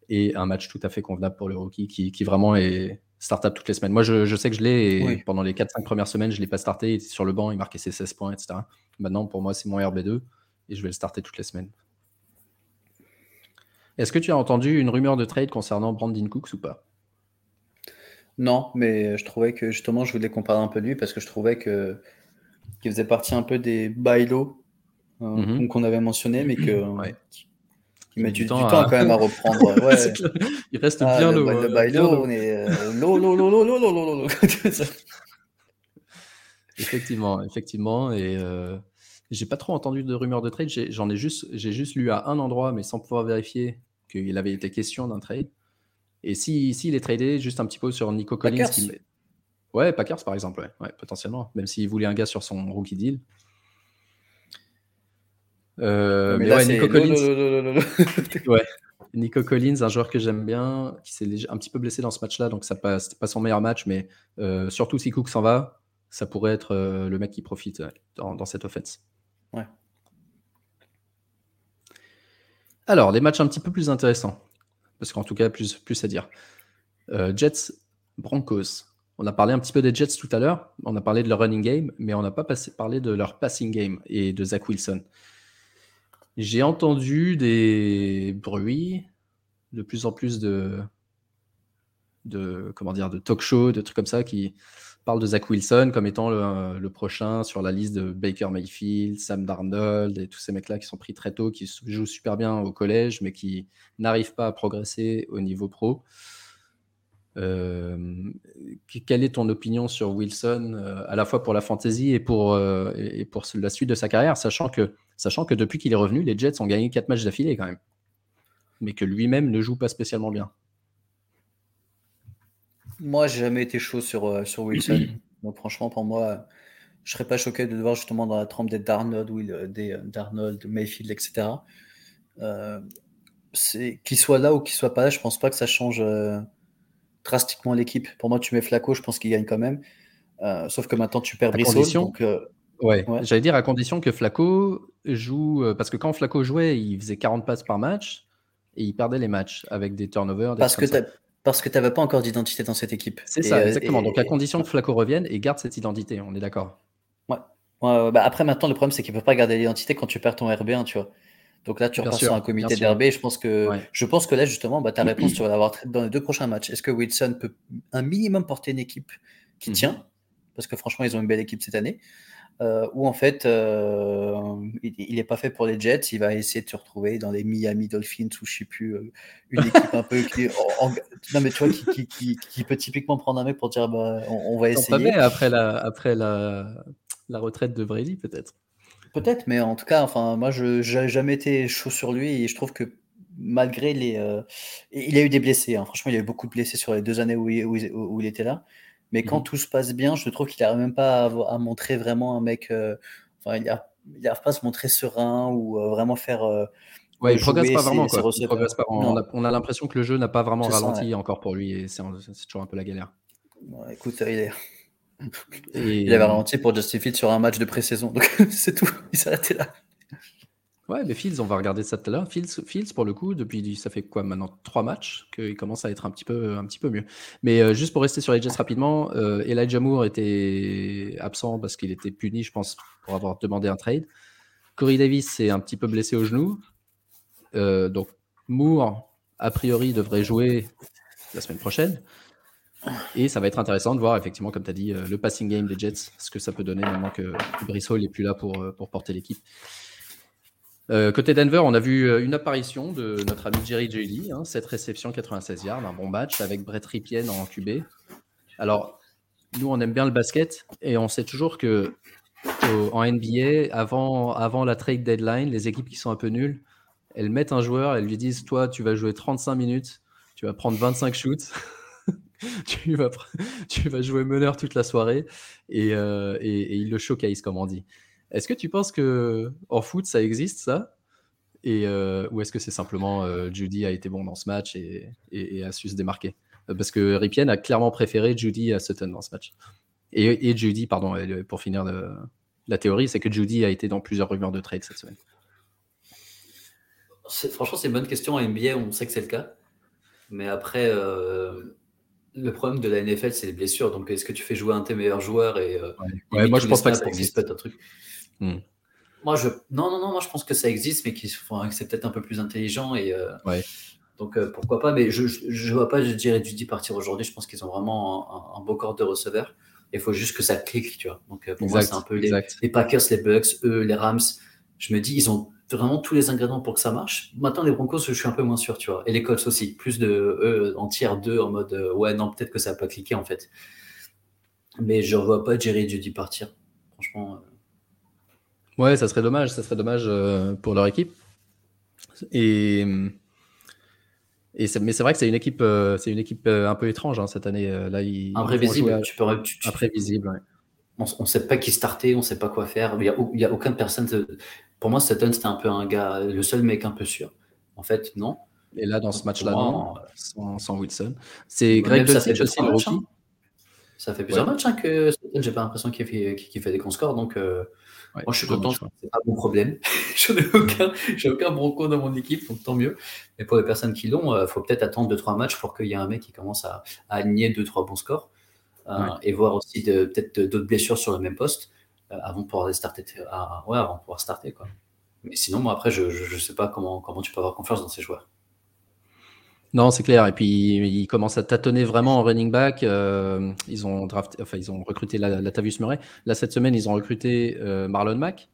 A: et un match tout à fait convenable pour le rookie qui, qui vraiment est start-up toutes les semaines. Moi, je, sais que je l'ai et pendant les 4-5 premières semaines, je ne l'ai pas starté. Il était sur le banc, il marquait ses 16 points, etc. Maintenant, pour moi, c'est mon RB2 et je vais le starter toutes les semaines. Est-ce que tu as entendu une rumeur de trade concernant Brandon Cooks ou pas?
B: Non, mais je trouvais que justement, je voulais comparer un peu lui parce que je trouvais que qu'il faisait partie un peu des bailo euh, mhm. qu'on avait mentionné, mais que ouais. qui met du, temps, quand même à reprendre.
A: Il reste ah, bien le,
B: le, bailo, on est euh,
A: Effectivement, effectivement, et euh, j'ai pas trop entendu de rumeurs de trade. J'en ai, juste, j'ai juste lu à un endroit, mais sans pouvoir vérifier qu'il avait été question d'un trade. Et s'il si, est tradé, juste un petit peu sur Nico Collins. Qui... Ouais, Packers par exemple, ouais. potentiellement. Même s'il voulait un gars sur son rookie deal. Euh, mais, ouais, Nico Collins. ouais. Nico Collins, un joueur que j'aime bien, qui s'est un petit peu blessé dans ce match-là, donc ça passe pas son meilleur match, mais euh, surtout si Cook s'en va, ça pourrait être euh, le mec qui profite dans, dans cette offense.
B: Ouais.
A: Alors, des matchs un petit peu plus intéressants, parce qu'en tout cas, plus, plus à dire. Jets, Broncos. On a parlé un petit peu des Jets tout à l'heure, on a parlé de leur running game, mais on n'a pas parlé de leur passing game et de Zach Wilson. J'ai entendu des bruits, de plus en plus de, de de talk show, de trucs comme ça qui, parle de Zach Wilson comme étant le, prochain sur la liste de Baker Mayfield, Sam Darnold et tous ces mecs-là qui sont pris très tôt, qui jouent super bien au collège, mais qui n'arrivent pas à progresser au niveau pro. Euh, quelle est ton opinion sur Wilson, euh, à la fois pour la fantasy et pour, euh, et pour la suite de sa carrière, sachant que, sachant que depuis qu'il est revenu, les Jets ont gagné 4 matchs d'affilée quand même, mais que lui-même ne joue pas spécialement bien
B: moi, j'ai jamais été chaud sur, sur Wilson. Donc, franchement, pour moi, je serais pas choqué de le voir justement dans la trempe des Darnold, Will, des Darnold, Mayfield, etc. Qu'il soit là ou qu'il soit pas là, je pense pas que ça change drastiquement l'équipe. Pour moi, tu mets Flaco, je pense qu'il gagne quand même. sauf que maintenant, tu perds Brissot. Donc,
A: ouais, j'allais dire à condition que Flaco joue. parce que quand Flaco jouait, il faisait 40 passes par match. et ils perdaient les matchs avec des turnovers.
B: Parce que, parce que tu n'avais pas encore d'identité dans cette équipe.
A: C'est ça, exactement. Donc, à condition que Flaco revienne et garde cette identité, on est d'accord.
B: Ouais. bah après, maintenant, le problème, c'est qu'il ne peut pas garder l'identité quand tu perds ton RB1, tu vois. Donc là, tu repasses sur un comité d'RB. Je pense que je pense que là, justement, bah, ta réponse, tu vas l'avoir dans les deux prochains matchs. Est-ce que Wilson peut un minimum porter une équipe qui mhm. tient? Parce que franchement, ils ont une belle équipe cette année. Euh, ou en fait, euh, il n'est pas fait pour les Jets. Il va essayer de se retrouver dans les Miami Dolphins ou je sais plus, euh, une équipe un peu qui, non mais tu vois, qui, qui, qui, peut typiquement prendre un mec pour dire bah, on, va essayer.
A: après la, après la, la retraite de Brady, peut-être.
B: Peut-être, mais en tout cas, enfin, moi, je n'ai jamais été chaud sur lui et je trouve que malgré les. Euh, il a eu des blessés, hein. franchement, il y a eu beaucoup de blessés sur les deux années où il, où il, était là. Mais quand mmh tout se passe bien, je trouve qu'il n'arrive même pas à, montrer vraiment un mec. Euh, enfin, il n'arrive pas à se montrer serein ou euh, vraiment faire.
A: ouais, il progresse pas vraiment. progresse pas. On, a, l'impression que le jeu n'a pas vraiment ralenti encore pour lui et c'est toujours un peu la galère.
B: écoute, il est il avait ralenti pour justifier sur un match de pré-saison. Donc c'est tout. Il s'est arrêté là.
A: Ouais, mais Fields, on va regarder ça tout à l'heure. Fields, Fields, pour le coup, depuis ça fait quoi maintenant Trois matchs qu'il commence à être un petit peu, un petit peu mieux. Mais euh, juste pour rester sur les Jets rapidement, euh, Elijah Moore était absent parce qu'il était puni, je pense, pour avoir demandé un trade. Corey Davis s'est un petit peu blessé au genou. Euh, donc Moore, a priori, devrait jouer la semaine prochaine. Et ça va être intéressant de voir, effectivement, comme tu as dit, euh, le passing game des Jets, ce que ça peut donner maintenant que Brissot n'est plus là pour, euh, porter l'équipe. Euh, côté Denver, on a vu une apparition de notre ami Jerry Judy, hein, cette réception 96 yards, un bon match avec Brett Ripien en QB. Alors, nous, on aime bien le basket et on sait toujours que en NBA, avant, avant la trade deadline, les équipes qui sont un peu nulles, elles mettent un joueur, elles lui disent Toi, tu vas jouer 35 minutes, tu vas prendre 25 shoots. tu, vas, jouer meneur toute la soirée euh, et, il le showcase, comme on dit. Est-ce que tu penses que en foot, ça existe, ça? Et, euh, Ou est-ce que c'est simplement euh, Judy a été bon dans ce match et, a su se démarquer? Parce que Ripien a clairement préféré Judy à Sutton dans ce match. Et, Judy, pardon, pour finir la théorie, c'est que Judy a été dans plusieurs rumeurs de trade cette semaine.
B: Franchement, c'est une bonne question. En NBA, on sait que c'est le cas. Mais après, le problème de la NFL, c'est les blessures. Donc, est-ce que tu fais jouer un de tes meilleurs joueurs et, euh,
A: moi, je pense pas que ça existe.
B: Un truc. Hmm. Moi, je non, non, non, moi, je pense que ça existe, mais qu'il faut que c'est peut-être un peu plus intelligent et. Euh, donc euh, pourquoi pas, mais je ne vois pas, je dirais, Judy partir aujourd'hui. Je pense qu'ils ont vraiment un, beau corps de receveurs. Il faut juste que ça clique, tu vois. Donc pour moi, c'est un peu les, les, Packers, les Bucks, eux, les Rams. Je me dis, ils ont vraiment tous les ingrédients pour que ça marche. Maintenant, les Broncos, je suis un peu moins sûr, tu vois. Et les Colts aussi. Plus de eux en tiers 2 en mode euh, ouais, non, peut-être que ça va pas cliquer en fait. Mais je ne vois pas Jerry Judy partir. Franchement.
A: Euh. Ouais, ça serait dommage. Ça serait dommage euh, pour leur équipe. Et. Et mais c'est vrai que c'est une équipe, c'est une équipe un peu étrange hein, cette année. Là, ils,
B: imprévisible. Tu peux,
A: imprévisible.
B: On ne sait pas qui starter, on ne sait pas quoi faire. Il n'y a, a, aucune personne. Pour moi, Sutton, c'était un peu un gars, le seul mec un peu sûr. En fait, non.
A: Et là, dans ce match-là, non, sans, Wilson. C'est Greg Dulcich aussi, le rookie. Hein.
B: Ça fait plusieurs matchs hein, que Sutton, j'ai pas l'impression qu'il fait, fait, des bons scores. Donc, euh, moi, je suis content, c'est pas mon problème. je n'ai aucun, aucun bronco dans mon équipe, donc tant mieux. Mais pour les personnes qui l'ont, il euh, faut peut-être attendre 2-3 matchs pour qu'il y ait un mec qui commence à, aligner 2-3 bons scores. Euh, et voir aussi peut-être d'autres blessures sur le même poste. Euh, avant de pouvoir starter, ouais, avant pouvoir starter quoi. Mais sinon, moi après, je, ne sais pas comment, comment tu peux avoir confiance dans ces joueurs.
A: Non, c'est clair. Et puis, ils commencent à tâtonner vraiment en running back. Euh, ils ont drafté, enfin, ils ont recruté la, Latavius Murray. Là, cette semaine, ils ont recruté euh, Marlon Mack,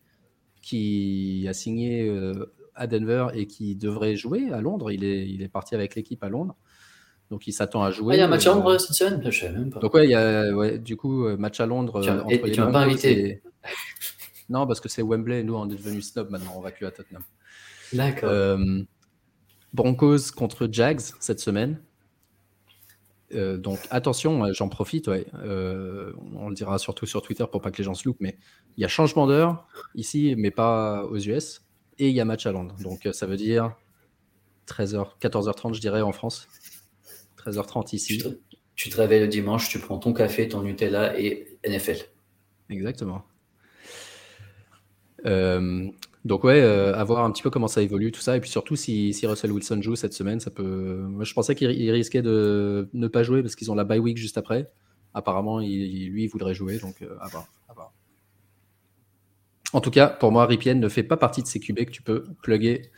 A: qui a signé à Denver et qui devrait jouer à Londres. Il est, il est parti avec l'équipe à Londres. Donc il s'attend à jouer.
B: il y a un match à Londres cette semaine Je sais même pas.
A: Donc ouais, il y a ouais, du coup euh, match à Londres.
B: Tu, entre et, les tu m'as pas invité
A: Non, parce que c'est Wembley. Nous, on est devenu snob maintenant. On va plus à Tottenham.
B: D'accord. Euh,
A: Broncos contre Jags cette semaine. Euh, donc attention, j'en profite, ouais. on le dira surtout sur Twitter pour pas que les gens se loupent, mais il y a changement d'heure ici, mais pas aux US, et il y a match à Londres. Donc ça veut dire 13h, 14h30, je dirais, en France. 13h30 ici.
B: Tu te, réveilles le dimanche, tu prends ton café, ton Nutella et NFL.
A: Exactement. Euh, Donc ouais, euh, à voir un petit peu comment ça évolue, tout ça. Et puis surtout, si, si Russell Wilson joue cette semaine, ça peut... Moi, je pensais qu'il risquait de ne pas jouer parce qu'ils ont la bye week juste après. Apparemment, il, lui, il voudrait jouer, donc euh, à, voir, à, voir, En tout cas, pour moi, Ripien ne fait pas partie de ces QB que tu peux plugger,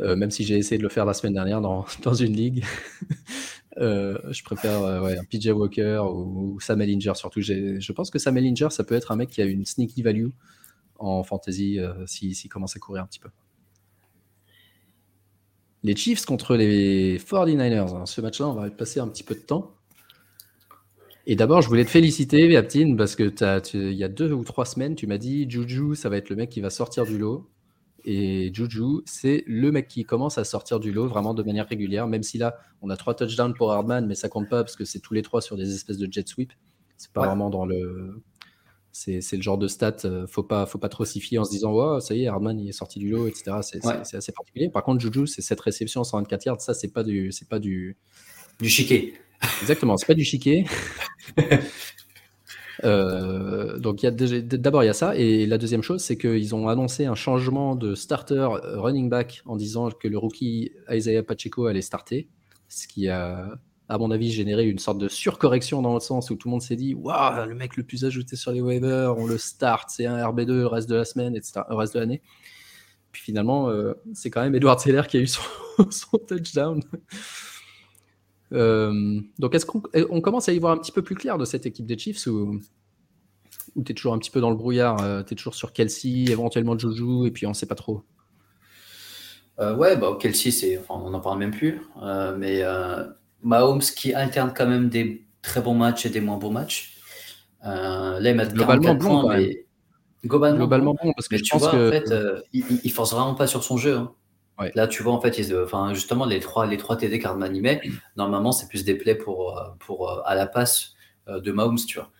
A: euh, même si j'ai essayé de le faire la semaine dernière dans, une ligue. je préfère ouais, un PJ Walker ou, Sam Ellinger surtout. Je pense que Sam Ellinger, ça peut être un mec qui a une sneaky value en fantasy euh, s'il si, commence à courir un petit peu. Les Chiefs contre les 49ers. Hein. Ce match-là, on va passer un petit peu de temps. Et d'abord, je voulais te féliciter, Aptine, parce que il y a deux ou trois semaines, tu m'as dit Juju, ça va être le mec qui va sortir du lot. Et Juju, c'est le mec qui commence à sortir du lot vraiment de manière régulière, même si là, on a trois touchdowns pour Hardman, mais ça compte pas parce que c'est tous les trois sur des espèces de jet sweep. C'est pas vraiment dans le, c'est le genre de stat, euh, faut pas, faut pas trop s'y fier en se disant, ouais, ça y est, Hardman il est sorti du lot, etc. C'est assez particulier. Par contre, Juju, c'est cette réception 124 yards, ça, c'est pas du, c'est pas du.
B: Du chiquet.
A: Exactement, c'est pas du chiquet. Euh, donc d'abord il y a ça et la deuxième chose c'est qu'ils ont annoncé un changement de starter euh, running back en disant que le rookie Isaiah Pacheco allait starter, ce qui a à mon avis, générer une sorte de surcorrection dans le sens où tout le monde s'est dit Waouh, le mec le plus ajouté sur les waivers, on le start, c'est un RB2 le reste de la semaine, etc., le reste de l'année. Puis finalement, euh, c'est quand même Edward Seller qui a eu son, touchdown. Euh, donc, est-ce qu'on on commence à y voir un petit peu plus clair de cette équipe des Chiefs ou, ou tu es toujours un petit peu dans le brouillard euh, Tu es toujours sur Kelsey, éventuellement Juju, et puis on ne sait pas trop?
B: Ouais, bah, Kelsey, enfin, on n'en parle même plus. mais Mahomes qui alterne quand même des très bons matchs et des moins bons matchs.
A: Euh, là, il globalement bon, points, mais...
B: globalement, bon, parce que je tu pense vois, que... en fait, euh, il, il, force vraiment pas sur son jeu. Hein. Là, tu vois, en fait, enfin, justement, les trois, les trois TD qu'Hardman y met, normalement, c'est plus des plays pour, euh, pour, à la passe de Mahomes, tu vois.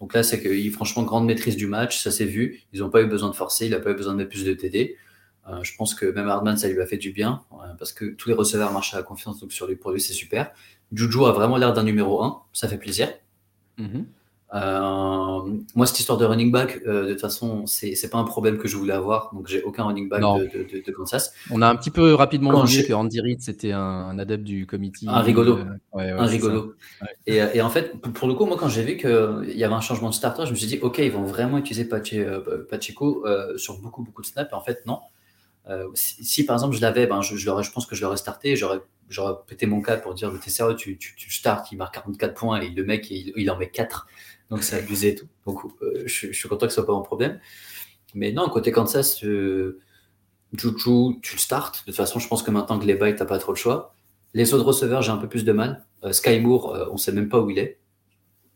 B: Donc là, c'est qu'il franchement grande maîtrise du match, ça s'est vu. Ils n'ont pas eu besoin de forcer, il n'a pas eu besoin de mettre plus de TD. Euh, je pense que même Hardman, ça lui a fait du bien, parce que tous les receveurs marchent à la confiance, donc sur les produits, c'est super. Juju a vraiment l'air d'un numéro 1, ça fait plaisir. Mhm. Euh, moi, cette histoire de running back, euh, de toute façon, c'est pas un problème que je voulais avoir, donc j'ai aucun running back de, de, Kansas.
A: On a un petit peu rapidement dit que Andy Reid c'était un, adepte du comité.
B: Un rigolo. un rigolo. Et, et, en fait, pour le coup, moi, quand j'ai vu qu'il y avait un changement de starter, je me suis dit, ok, ils vont vraiment utiliser Pacheco sur beaucoup, beaucoup de snaps. Et en fait, non. Euh, si, par exemple je l'avais, ben, je, je, pense que je l'aurais starté, j'aurais, pété mon cas pour dire t'es sérieux, tu, tu, tu starts, il marque 44 points et le mec il, en met 4, donc c'est abusé tout. Donc euh, je, suis content que ce soit pas un problème. Mais non, côté Kansas, euh, Juju, tu le startes. De toute façon, je pense que maintenant que les bails, t'as pas trop le choix. Les autres receveurs, j'ai un peu plus de mal. Sky Moore, on sait même pas où il est.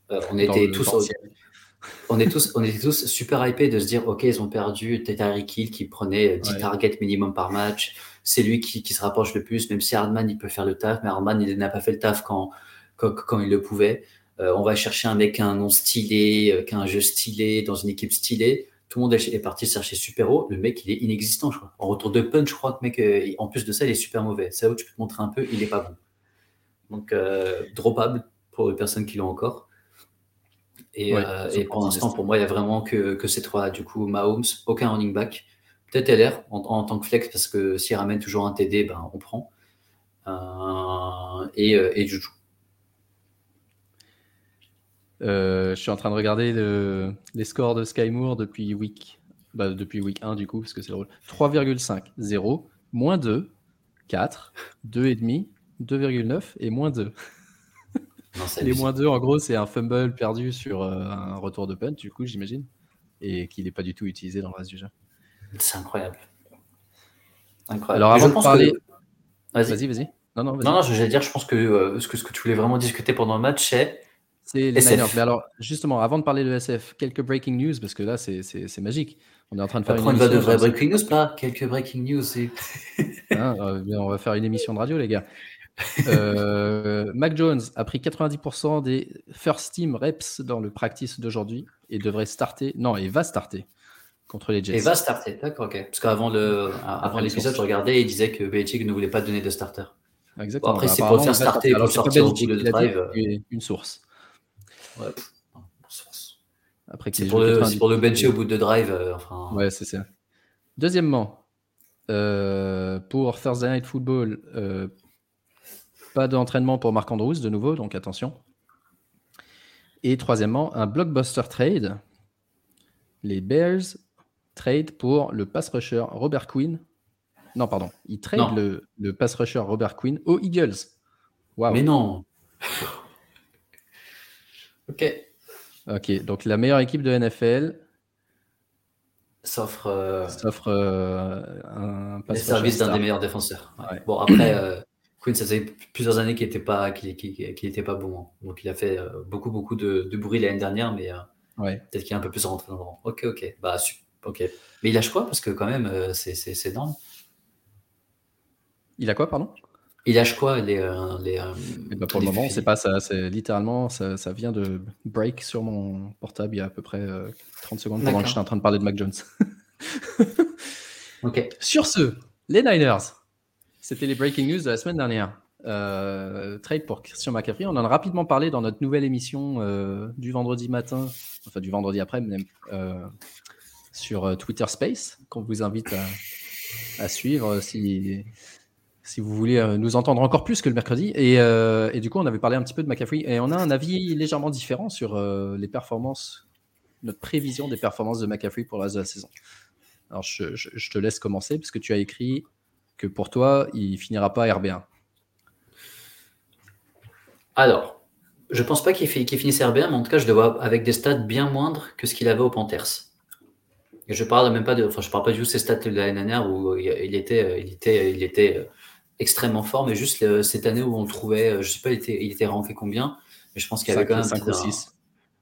B: on était tous on est tous, on est tous super hypés de se dire, OK, ils ont perdu Tyreek Hill qui prenait 10 targets minimum par match. C'est lui qui, se rapproche le plus, même si Hardman, il peut faire le taf, mais Hardman, il n'a pas fait le taf quand, quand, il le pouvait. Euh, on va chercher un mec qui a un nom stylé, euh, qui a un jeu stylé, dans une équipe stylée. Tout le monde est parti chercher super haut. Le mec, il est inexistant, je crois. En retour de punch, je crois que mec, euh, en plus de ça, il est super mauvais. C'est où tu peux te montrer un peu, il est pas bon. Donc, droppable pour les personnes qui l'ont encore. Et, euh, pour l'instant, pour moi, il n'y a vraiment que, que ces trois. Du coup, Mahomes, aucun running back. Peut-être LR en, tant que flex, parce que s'il ramène toujours un TD, ben, on prend. Euh, et, et Juju.
A: Je suis en train de regarder les scores de Sky Moore depuis week, bah, depuis week 1 du coup, parce que c'est drôle. 3,5, 0, moins 2, 4, 2,5, 2,9 et moins 2 les moins 2, en gros, c'est un fumble perdu sur euh, un retour de punt, du coup, j'imagine, et qu'il n'est pas du tout utilisé dans le reste du jeu.
B: C'est incroyable.
A: incroyable. Alors, avant de parler. Vas-y, vas-y.
B: non, non, non, non, je vais dire, je pense que, euh, ce que ce que tu voulais vraiment discuter pendant le match, c'est.
A: C'est les Niners. Mais alors, justement, avant de parler de SF, quelques breaking news, parce que là, c'est magique. On est en train de faire
B: une émission. de vraies breaking news, pas quelques breaking news.
A: Hein, euh, on va faire une émission de radio, les gars. Euh, Mac Jones a pris 90% des first team reps dans le practice d'aujourd'hui et devrait starter. Non, et va starter contre les Jets.
B: Et va starter, d'accord, ok. Parce qu'avant le, avant l'épisode, je regardais et il disait que Belichick ne voulait pas donner de starter.
A: Exactement.
B: après, c'est pour faire starter, pour sortir au bout de drive. Euh.
A: Une source.
B: Ouais. Après, c'est pour, le, pour le bencher au bout de drive. Euh, enfin...
A: Ouais, c'est ça. Deuxièmement, euh, pour Thursday Night Football, euh, pas d'entraînement pour Marc Andrews de nouveau, donc attention. Et troisièmement, un blockbuster trade. Les Bears trade pour le pass rusher Robert Quinn. Non, pardon. Ils trade le, le, pass rusher Robert Quinn aux Eagles.
B: Mais non. Ok.
A: Ok, donc la meilleure équipe de NFL
B: s'offre euh,
A: euh, un
B: les services d'un des meilleurs défenseurs. Bon, après, euh, Quinn, ça faisait plusieurs années qu'il n'était pas, qu'il, pas bon. Hein. Donc il a fait beaucoup, beaucoup de, bruit l'année dernière, mais peut-être qu'il est un peu plus rentré dans le rang. Ok, ok. Bah, ok. Mais il lâche quoi? Parce que quand même, c'est, c'est énorme.
A: Il a quoi, pardon?
B: Il lâche quoi les, euh, les, euh,
A: eh ben, Pour le moment, c'est pas ça. C'est littéralement, ça, ça, vient de break sur mon portable il y a à peu près 30 euh, secondes pendant que j'étais en train de parler de Mac Jones.
B: ok.
A: Sur ce, les Niners. C'était les breaking news de la semaine dernière. trade pour Christian McCaffrey. On en a rapidement parlé dans notre nouvelle émission du vendredi matin, enfin du vendredi après, même sur Twitter Space, qu'on vous invite à, à suivre si, si vous voulez euh, nous entendre encore plus que le mercredi. Euh, et, du coup, on avait parlé un petit peu de McCaffrey et on a un avis légèrement différent sur euh, les performances, notre prévision des performances de McCaffrey pour la saison. Alors, je, te laisse commencer parce que tu as écrit que pour toi, il finira pas RB1.
B: Alors, je pense pas qu'il finisse RB1, mais en tout cas, je le vois avec des stats bien moindres que ce qu'il avait au Panthers. Et je parle même pas de, enfin, je parle pas du tout de ses stats de l'année dernière où il était, il était, il était extrêmement fort, mais juste cette année où on le trouvait, euh, je sais pas, il était, il était ranké combien, mais je pense qu'il y avait quand même
A: 5 ou 6.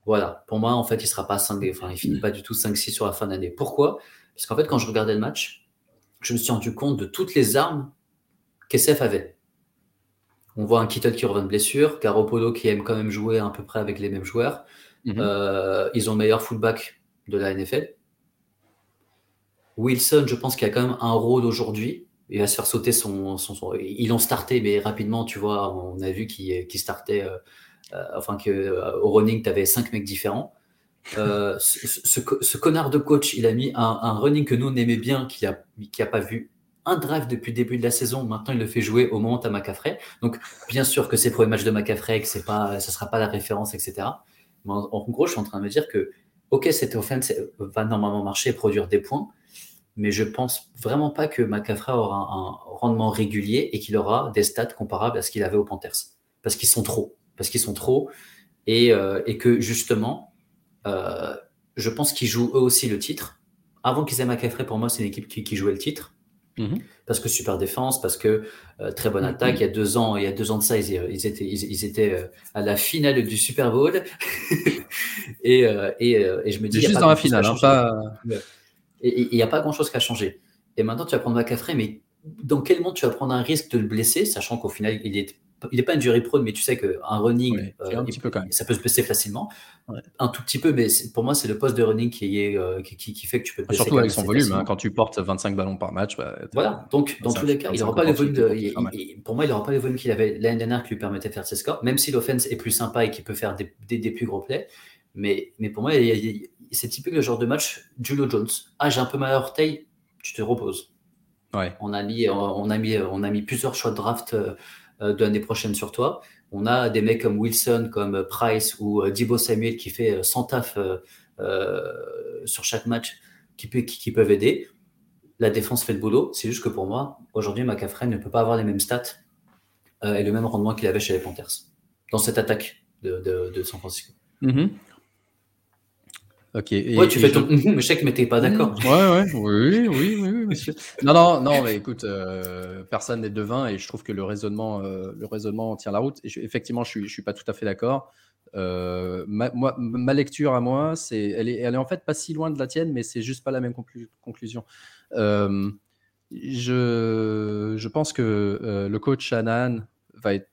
B: Voilà, pour moi, en fait, il sera pas 5, enfin, il finit pas du tout 5-6 sur la fin d'année. Pourquoi? Parce qu'en fait, quand je regardais le match, je me suis rendu compte de toutes les armes qu'SF avait. On voit un Kittle qui revient de blessure, Garoppolo qui aime quand même jouer à peu près avec les mêmes joueurs. Mhm. Euh, ils ont le meilleur fullback de la NFL. Wilson, je pense qu'il a quand même un rôle aujourd'hui il va se faire sauter son, son, Ils l'ont starté, mais rapidement, tu vois, on a vu qu'il startait. Euh, euh, enfin, que, euh, running, tu avais cinq mecs différents. ce, connard de coach, il a mis un, running que nous on aimait bien, qui a, qui a pas vu un drive depuis le début de la saison. Maintenant, il le fait jouer au moment à McCaffrey. Donc, bien sûr que c'est pour les matchs de McCaffrey, que c'est pas, ça sera pas la référence, etc. Mais en, en, gros, je suis en train de me dire que, ok, cette offense va normalement marcher et produire des points, mais je pense vraiment pas que McCaffrey aura un, rendement régulier et qu'il aura des stats comparables à ce qu'il avait aux Panthers. Parce qu'ils sont trop. Parce qu'ils sont trop. Et, euh, et que justement, euh, je pense qu'ils jouent eux aussi le titre. Avant qu'ils aient McCaffrey, pour moi, c'est une équipe qui, qui, jouait le titre. Mm-hmm. Parce que super défense, parce que euh, très bonne attaque. Mm-hmm. Il y a deux ans, il y a deux ans de ça, ils, ils étaient, ils, étaient à la finale du Super Bowl. et, et, et, je me dis,
A: juste dans la finale, hein, pas.
B: Et il n'y a pas grand-chose qui a changé. Et maintenant, tu vas prendre McCaffrey, mais dans quel monde tu vas prendre un risque de le blesser, sachant qu'au final, il est il n'est pas injury prone, mais tu sais qu'un running,
A: euh,
B: ça peut se blesser facilement. Un tout petit peu, mais pour moi, c'est le poste de running qui, est, euh, qui, fait que tu peux te blesser.
A: Surtout avec son volume, hein, quand tu portes 25 ballons par match. Bah,
B: voilà, donc dans tous les cas, il n'aura pas le volume. pour moi, il n'aura pas le volume qu'il avait l'année dernière qui lui permettait de faire ses scores, même si l'offense est plus sympa et qu'il peut faire des, des, plus gros plays. Mais, mais pour moi, il, c'est typique le genre de match Julio Jones. Ah, j'ai un peu mal à l'orteil, tu te reposes.
A: Ouais.
B: On, a mis, on, a mis, on a mis plusieurs choix de draft euh, euh, de l'année prochaine sur toi. On a des mecs comme Wilson, comme Price ou euh, Dibo Samuel qui fait 100 taf sur chaque match qui, peut, qui, peuvent aider. La défense fait le boulot. C'est juste que pour moi, aujourd'hui, McCaffrey ne peut pas avoir les mêmes stats et le même rendement qu'il avait chez les Panthers dans cette attaque de, de, San Francisco.
A: Mm-hmm. Ok.
B: ouais, tu fais ton je... sais que mais t'es pas d'accord.
A: Ouais, ouais, oui, oui, oui, monsieur. non, non, non, mais écoute, euh, personne n'est devin et je trouve que le raisonnement, euh, le raisonnement tient la route. Et effectivement, je suis, je suis pas tout à fait d'accord. Euh, ma, moi, ma lecture à moi, c'est, elle est, elle est en fait pas si loin de la tienne, mais c'est juste pas la même conclusion. Je, je pense que le coach Shanahan va être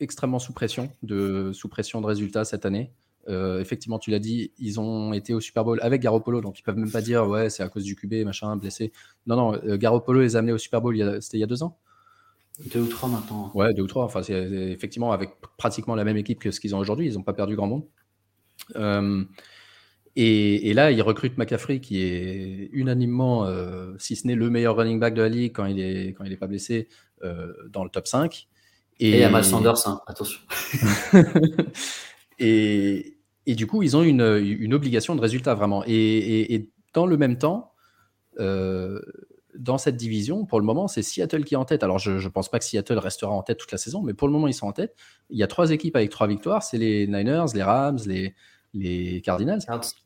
A: extrêmement sous pression de sous pression de résultats cette année. Euh, effectivement, tu l'as dit, ils ont été au Super Bowl avec Garoppolo, donc ils peuvent même pas dire ouais, c'est à cause du QB, machin, blessé. Non, non, euh, Garoppolo les a amenés au Super Bowl, c'était il y a deux ans
B: Deux ou trois maintenant.
A: Ouais, deux ou trois. Enfin, c'est effectivement avec pratiquement la même équipe que ce qu'ils ont aujourd'hui, ils n'ont pas perdu grand monde. Euh, Et, là, il recrute McCaffrey, qui est unanimement, euh, si ce n'est le meilleur running back de la ligue quand il n'est quand il est pas blessé, dans le top 5.
B: Et, il y a Miles Sanders, hein, attention.
A: et, et, du coup, ils ont une, une obligation de résultat, vraiment. Et, dans le même temps, euh, dans cette division, pour le moment, c'est Seattle qui est en tête. Alors, je ne pense pas que Seattle restera en tête toute la saison, mais pour le moment, ils sont en tête. Il y a trois équipes avec trois victoires. C'est les Niners, les Rams, les, les Cardinals.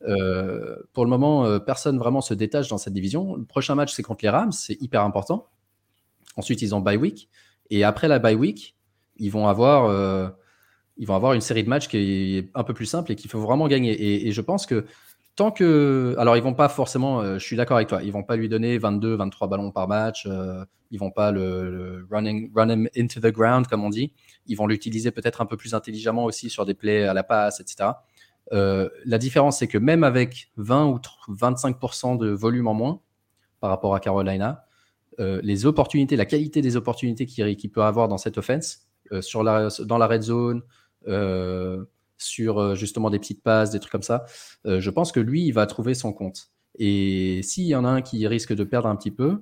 A: Euh, pour le moment, euh, personne vraiment se détache dans cette division. Le prochain match, c'est contre les Rams, c'est hyper important. Ensuite, ils ont bye week. Et après la bye week, ils vont avoir, ils vont avoir une série de matchs qui est un peu plus simple et qu'il faut vraiment gagner. Et, je pense que tant que. Alors, ils vont pas forcément. je suis d'accord avec toi. Ils vont pas lui donner 22, 23 ballons par match. ils vont pas le, running, run him into the ground, comme on dit. Ils vont l'utiliser peut-être un peu plus intelligemment aussi sur des plays à la passe, etc. Euh, la différence, c'est que même avec 20 ou 25% de volume en moins par rapport à Carolina, euh, les opportunités, la qualité des opportunités qu'il peut avoir dans cette offense, euh, dans la red zone, sur justement des petites passes, des trucs comme ça, je pense que lui, il va trouver son compte. Et s'il y en a un qui risque de perdre un petit peu,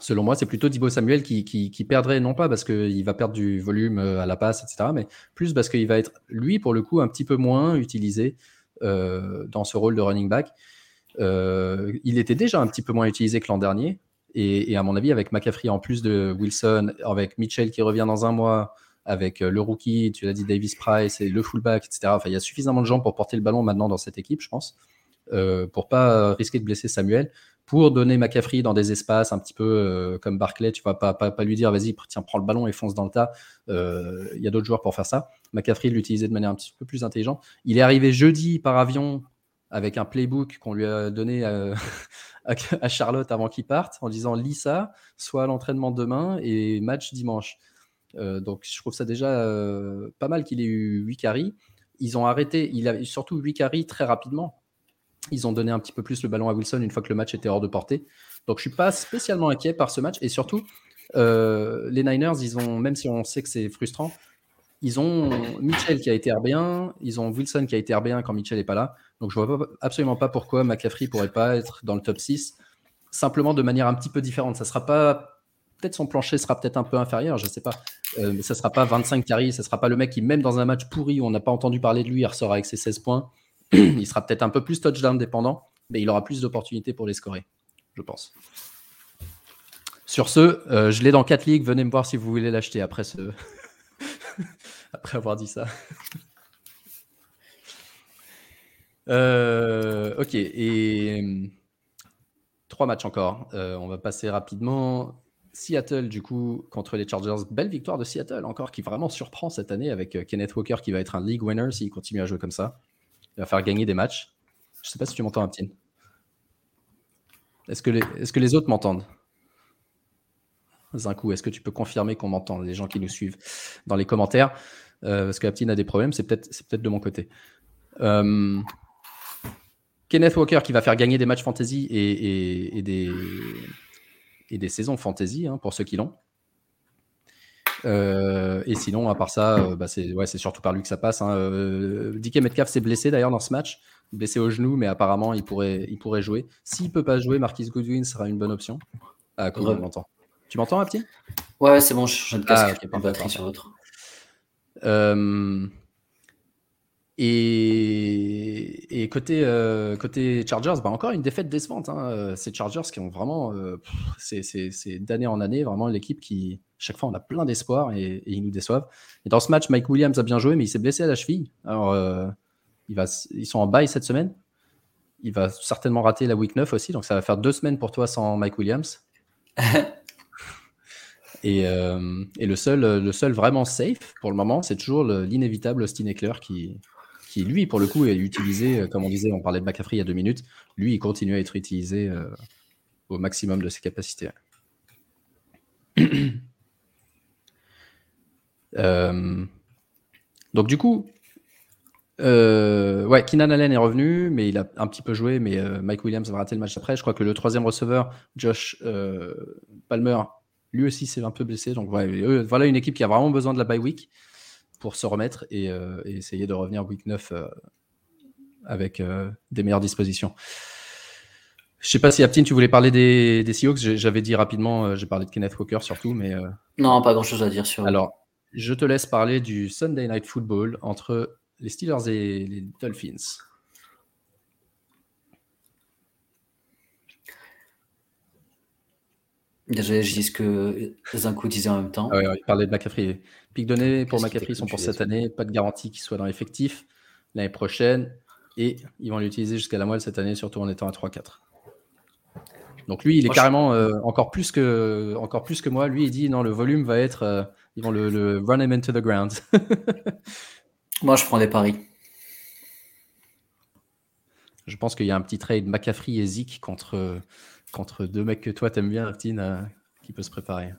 A: Selon moi, c'est plutôt Dibo Samuel qui, qui, perdrait, non pas parce qu'il va perdre du volume euh, à la passe, etc., mais plus parce qu'il va être, lui, pour le coup, un petit peu moins utilisé euh, dans ce rôle de running back. Euh, il était déjà un petit peu moins utilisé que l'an dernier. Et, à mon avis, avec McCaffrey en plus de Wilson, avec Mitchell qui revient dans un mois, avec le rookie, tu l'as dit, Davis Price et le fullback, etc. Enfin, il y a suffisamment de gens pour porter le ballon maintenant dans cette équipe, je pense, pour pas risquer de blesser Samuel pour donner McCaffrey dans des espaces un petit peu euh, comme Barclay. Tu vas pas, pas, lui dire vas-y, tiens, prends le ballon et fonce dans le tas. Euh, il y a d'autres joueurs pour faire ça. McCaffrey l'utilisait de manière un petit peu plus intelligente. Il est arrivé jeudi par avion avec un playbook qu'on lui a donné à, Charlotte avant qu'il parte en disant lis ça, soit l'entraînement demain et match dimanche. Euh, donc je trouve ça déjà pas mal qu'il ait eu 8 carries. Ils ont arrêté, il a surtout 8 carries très rapidement. Ils ont donné un petit peu plus le ballon à Wilson une fois que le match était hors de portée. Donc je suis pas spécialement inquiet par ce match. Et surtout, euh, les Niners, ils ont, même si on sait que c'est frustrant, ils ont Mitchell qui a été RB1, ils ont Wilson qui a été RB1 quand Mitchell n'est pas là. Donc je vois absolument pas pourquoi McCaffrey pourrait pas être dans le top 6. Simplement de manière un petit peu différente. Ça sera pas. Peut-être son plancher sera peut-être un peu inférieur, je sais pas. Euh, mais ça sera pas 25 carries, ça sera pas le mec qui, même dans un match pourri où on n'a pas entendu parler de lui, il ressort avec ses 16 points. il sera peut-être un peu plus touchdown dépendant, mais il aura plus d'opportunités pour les scorer, je pense. Sur ce, euh, je l'ai dans 4 ligues. Venez me voir si vous voulez l'acheter après, ce... après avoir dit ça. Euh, ok, et euh, trois matchs encore. on va passer rapidement. Seattle, du coup, contre les Chargers. Belle victoire de Seattle, encore, qui vraiment surprend cette année avec Kenneth Walker qui va être un league winner s'il continue à jouer comme ça. Il va faire gagner des matchs. Je ne sais pas si tu m'entends, Aptine. Est-ce que, les, est que les autres m'entendent? Coup, est-ce que tu peux confirmer qu'on m'entend, les gens qui nous suivent dans les commentaires? Euh, Parce que Aptine a des problèmes, c'est peut-être peut de mon côté. Euh, Kenneth Walker qui va faire gagner des matchs fantasy et, des, et des saisons fantasy hein, pour ceux qui l'ont. Euh, et sinon, à part ça, euh, bah c'est ouais, surtout par lui que ça passe. Hein. Euh, Metcalf s'est blessé d'ailleurs dans ce match, blessé au genou, mais apparemment il pourrait, il pourrait jouer. S'il peut pas jouer, Marquis Goodwin sera une bonne option. Ah, comment on m'entend Tu m'entends, petit
B: Ouais, c'est bon, je change de casque, ah, batterie sur l'autre.
A: Et, côté, euh, côté Chargers, bah encore une défaite décevante. Hein. Ces Chargers qui ont vraiment, euh, c'est d'année en année, vraiment l'équipe qui, chaque fois, on a plein d'espoir et, ils nous déçoivent. Et dans ce match, Mike Williams a bien joué, mais il s'est blessé à la cheville. Alors, euh, il va, ils sont en bail cette semaine. Il va certainement rater la week 9 aussi, donc ça va faire deux semaines pour toi sans Mike Williams. et, et, le, seul, le seul vraiment safe pour le moment, c'est toujours l'inévitable Austin Eckler qui, qui lui, pour le coup, est utilisé, euh, comme on disait, on parlait de McCaffrey il y a deux minutes, lui, il continue à être utilisé euh, au maximum de ses capacités. Euh, donc du coup, ouais, Keenan Allen est revenu, mais il a un petit peu joué, mais Mike Williams va rater le match après. Je crois que le troisième receveur, Josh Palmer, lui aussi s'est un peu blessé. Donc voilà une équipe qui a vraiment besoin de la bye week pour se remettre et, euh, essayer de revenir week 9 euh, avec des meilleures dispositions. Je sais pas si Aptine, tu voulais parler des, des Seahawks. J'avais dit rapidement, j'ai parlé de Kenneth Walker surtout, mais.
B: non, pas grand chose à dire sur.
A: Alors, je te laisse parler du Sunday Night Football entre les Steelers et les Dolphins.
B: Déjà, je dis ce que Zinko disait en même temps.
A: Ah il parlait de McCaffrey. Pic donné pour McCaffrey sont pour cette année. Pas de garantie qu'il soit dans l'effectif l'année prochaine. Et ils vont l'utiliser jusqu'à la moelle cette année, surtout en étant à 3-4. Donc lui, il est carrément euh, encore, plus que, encore plus que moi. Lui, il dit non, le volume va être. Euh, ils vont le, le, run him into the ground.
B: moi, je prends les paris.
A: Je pense qu'il y a un petit trade McCaffrey et Zeke contre contre deux mecs que toi t'aimes bien, Artine, euh, qui peut se préparer.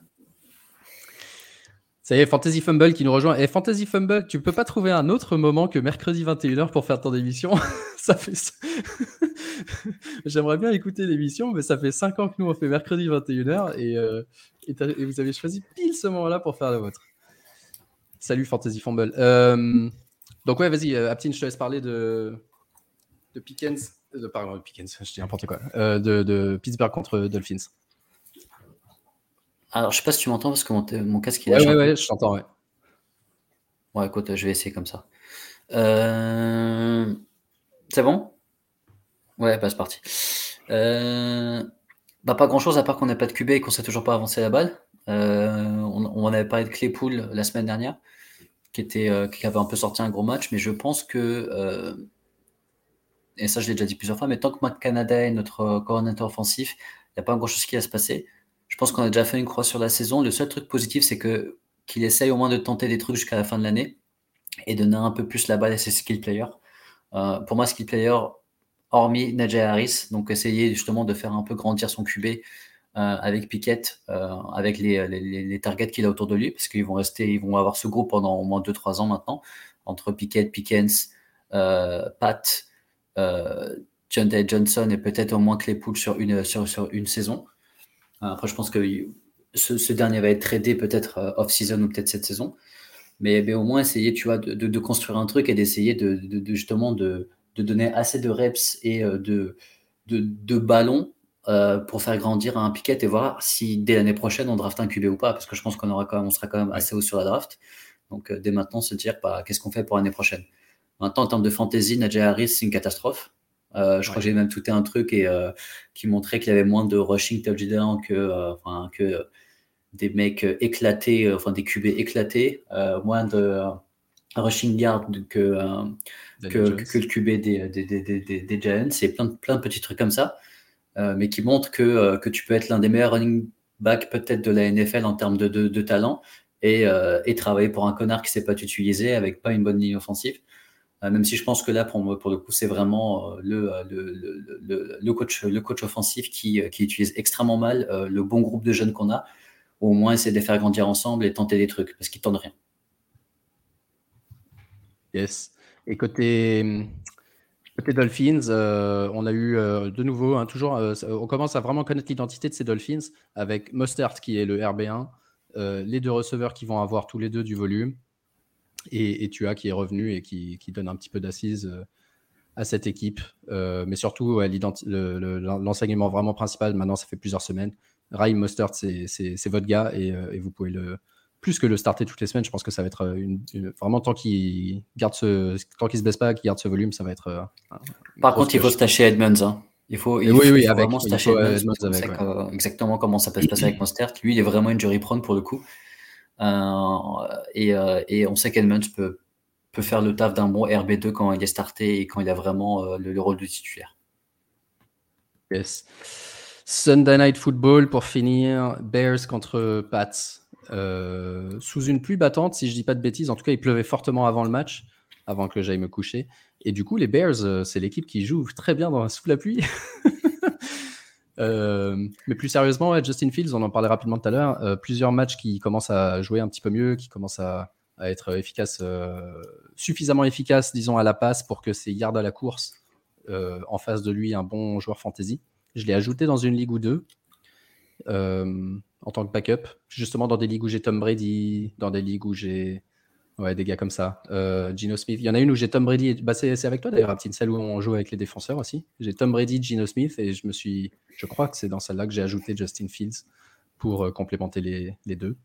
A: Ça y est, Fantasy Fumble qui nous rejoint. Et Fantasy Fumble, tu peux pas trouver un autre moment que mercredi 21h pour faire ton émission? Ça fait. J'aimerais bien écouter l'émission, mais ça fait 5 ans que nous on fait mercredi 21h euh, et, vous avez choisi pile ce moment-là pour faire le vôtre. Salut Fantasy Fumble. Euh, donc ouais, vas-y, Aptine, je te laisse parler de, de Pickens de, pardon, Pickens, je dis n'importe quoi, euh, de, Pittsburgh contre Dolphins.
B: Alors, je sais pas si tu m'entends parce que mon, casque
A: est là. Ouais, ouais, je t'entends, ouais.
B: Ouais, écoute, je vais essayer comme ça. Euh, c'est bon? Ouais, bah, c'est parti. Euh, bah, pas grand chose à part qu'on n'a pas de QB et qu'on sait toujours pas avancer la balle. on, on avait parlé de Claypool la semaine dernière, qui, était, qui avait un peu sorti un gros match, mais je pense que et ça je l'ai déjà dit plusieurs fois, mais tant que Matt Canada est notre euh, coordinateur offensif, il n'y a pas grand-chose qui va se passer. Je pense qu'on a déjà fait une croix sur la saison. Le seul truc positif, c'est qu'il essaye au moins de tenter des trucs jusqu'à la fin de l'année et donner un peu plus la balle à ses skill players. Euh, pour moi, skill player, hormis Najee Harris, donc essayer justement de faire un peu grandir son QB euh, avec Pickett, avec les, targets qu'il a autour de lui, parce qu'ils vont rester, ils vont avoir ce groupe pendant au moins 2-3 ans maintenant, entre Pickett, Pickens, Pat, euh, John Day Johnson et peut-être au moins Claypool sur une, sur une saison. Après, je pense que ce, dernier va être tradé peut-être euh, off-season ou peut-être cette saison. Mais, au moins essayer, de, construire un truc et d'essayer de, justement de, donner assez de reps et euh, de, ballons pour faire grandir un piquet et voir si dès l'année prochaine on draft un QB ou pas. Parce que je pense qu'on aura quand même, sera quand même assez haut sur la draft. Donc dès maintenant, se dire bah, qu'est-ce qu'on fait pour l'année prochaine? Maintenant, en termes de fantasy, Najee Harris, c'est une catastrophe. Euh, je crois que j'ai même touté un truc et, euh, qui montrait qu'il y avait moins de rushing touchdown que, euh, enfin, que des mecs éclatés, enfin des QB éclatés, moins de rushing yard que, que, que, le QB des, des, des, des, Giants. C'est plein de, plein de petits trucs comme ça, mais qui montrent que, que tu peux être l'un des meilleurs running backs peut-être de la NFL en termes de, de, de talent et, et, travailler pour un connard qui ne sait pas t'utiliser avec pas une bonne ligne offensive. Euh, même si je pense que là, pour, le coup, c'est vraiment euh, euh, le, coach, le coach offensif qui, utilise extrêmement mal le bon groupe de jeunes qu'on a. Au moins, essayer de les faire grandir ensemble et tenter des trucs, parce qu'ils tentent rien.
A: Yes. Et côté, côté Dolphins, on a eu de nouveau, hein, toujours, on commence à vraiment connaître l'identité de ces Dolphins avec Mustard qui est le RB1, les deux receveurs qui vont avoir tous les deux du volume, et, tu as qui est revenu et qui, donne un petit peu d'assise euh, à cette équipe. Euh, mais surtout, l'enseignement vraiment principal, maintenant, ça fait plusieurs semaines. Raheem Mustard, c'est votre gars euh, et, vous pouvez le. Plus que le starter toutes les semaines, je pense que ça va être une, vraiment tant qu'il garde ce, tant qu'il se baisse pas, qu'il garde ce volume, ça va être.
B: Par contre, il faut se tâcher Edmonds. Hein. Il faut, il
A: oui, oui,
B: vraiment se tâcher Edmonds. exactement comment ça peut se passer avec Mustard. Lui, il est vraiment injury prone pour le coup. Euh, euh, et, on sait qu'Edmunds peut, faire le taf d'un bon RB2 quand il est starté et quand il a vraiment euh, le, rôle de titulaire.
A: Yes. Sunday Night Football pour finir, Bears contre Pats. sous une pluie battante, si je dis pas de bêtises, en tout cas il pleuvait fortement avant le match, avant que j'aille me coucher. Et du coup, les Bears, c'est l'équipe qui joue très bien dans, sous la pluie. Euh, mais plus sérieusement, Justin Fields, on en parlait rapidement tout à l'heure, euh, plusieurs matchs qui commencent à jouer un petit peu mieux, qui commencent à, être efficaces, euh, suffisamment efficaces, disons, à la passe pour que c'est yards à la course en face de lui un bon joueur fantasy. Je l'ai ajouté dans une ligue ou deux en tant que backup, justement dans des ligues où j'ai Tom Brady, dans des ligues où j'ai Ouais, des gars comme ça. Euh, Gino Smith. Il y en a une où j'ai Tom Brady. Bah, c'est avec toi d'ailleurs, petite celle où on joue avec les défenseurs aussi. J'ai Tom Brady, Gino Smith et je me suis. Je crois que c'est dans celle-là que j'ai ajouté Justin Fields pour euh, complémenter les, les deux.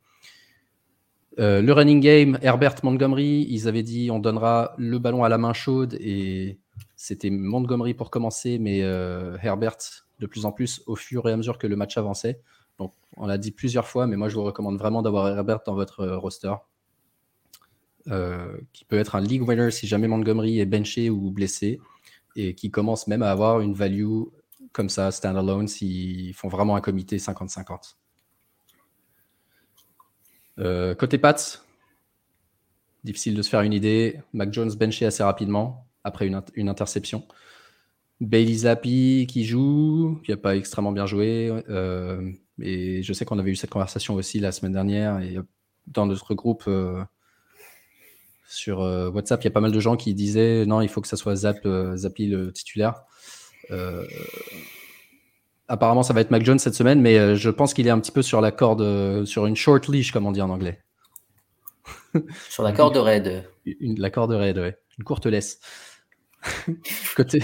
A: Euh, le running game, Herbert Montgomery, ils avaient dit on donnera le ballon à la main chaude et c'était Montgomery pour commencer, mais Herbert de plus en plus au fur et à mesure que le match avançait. Donc on l'a dit plusieurs fois, mais moi je vous recommande vraiment d'avoir Herbert dans votre roster. Euh, qui peut être un league winner si jamais Montgomery est benché ou blessé, et qui commence même à avoir une value comme ça, standalone, s'ils font vraiment un comité 50-50. Euh, côté Pats, difficile de se faire une idée. Mac Jones benché assez rapidement après une, interception. Bailey Zappi qui joue, qui n'a pas extrêmement bien joué. Euh, et je sais qu'on avait eu cette conversation aussi la semaine dernière. Et dans notre groupe, sur euh, WhatsApp, il y a pas mal de gens qui disaient non, il faut que ça soit Zap, euh, Zappi le titulaire. Euh, apparemment, ça va être Mac Jones cette semaine, mais je pense qu'il est un petit peu sur la corde, sur une short leash, comme on dit en anglais.
B: sur la corde raide.
A: Une, la corde raide, ouais. Une courte laisse. côté,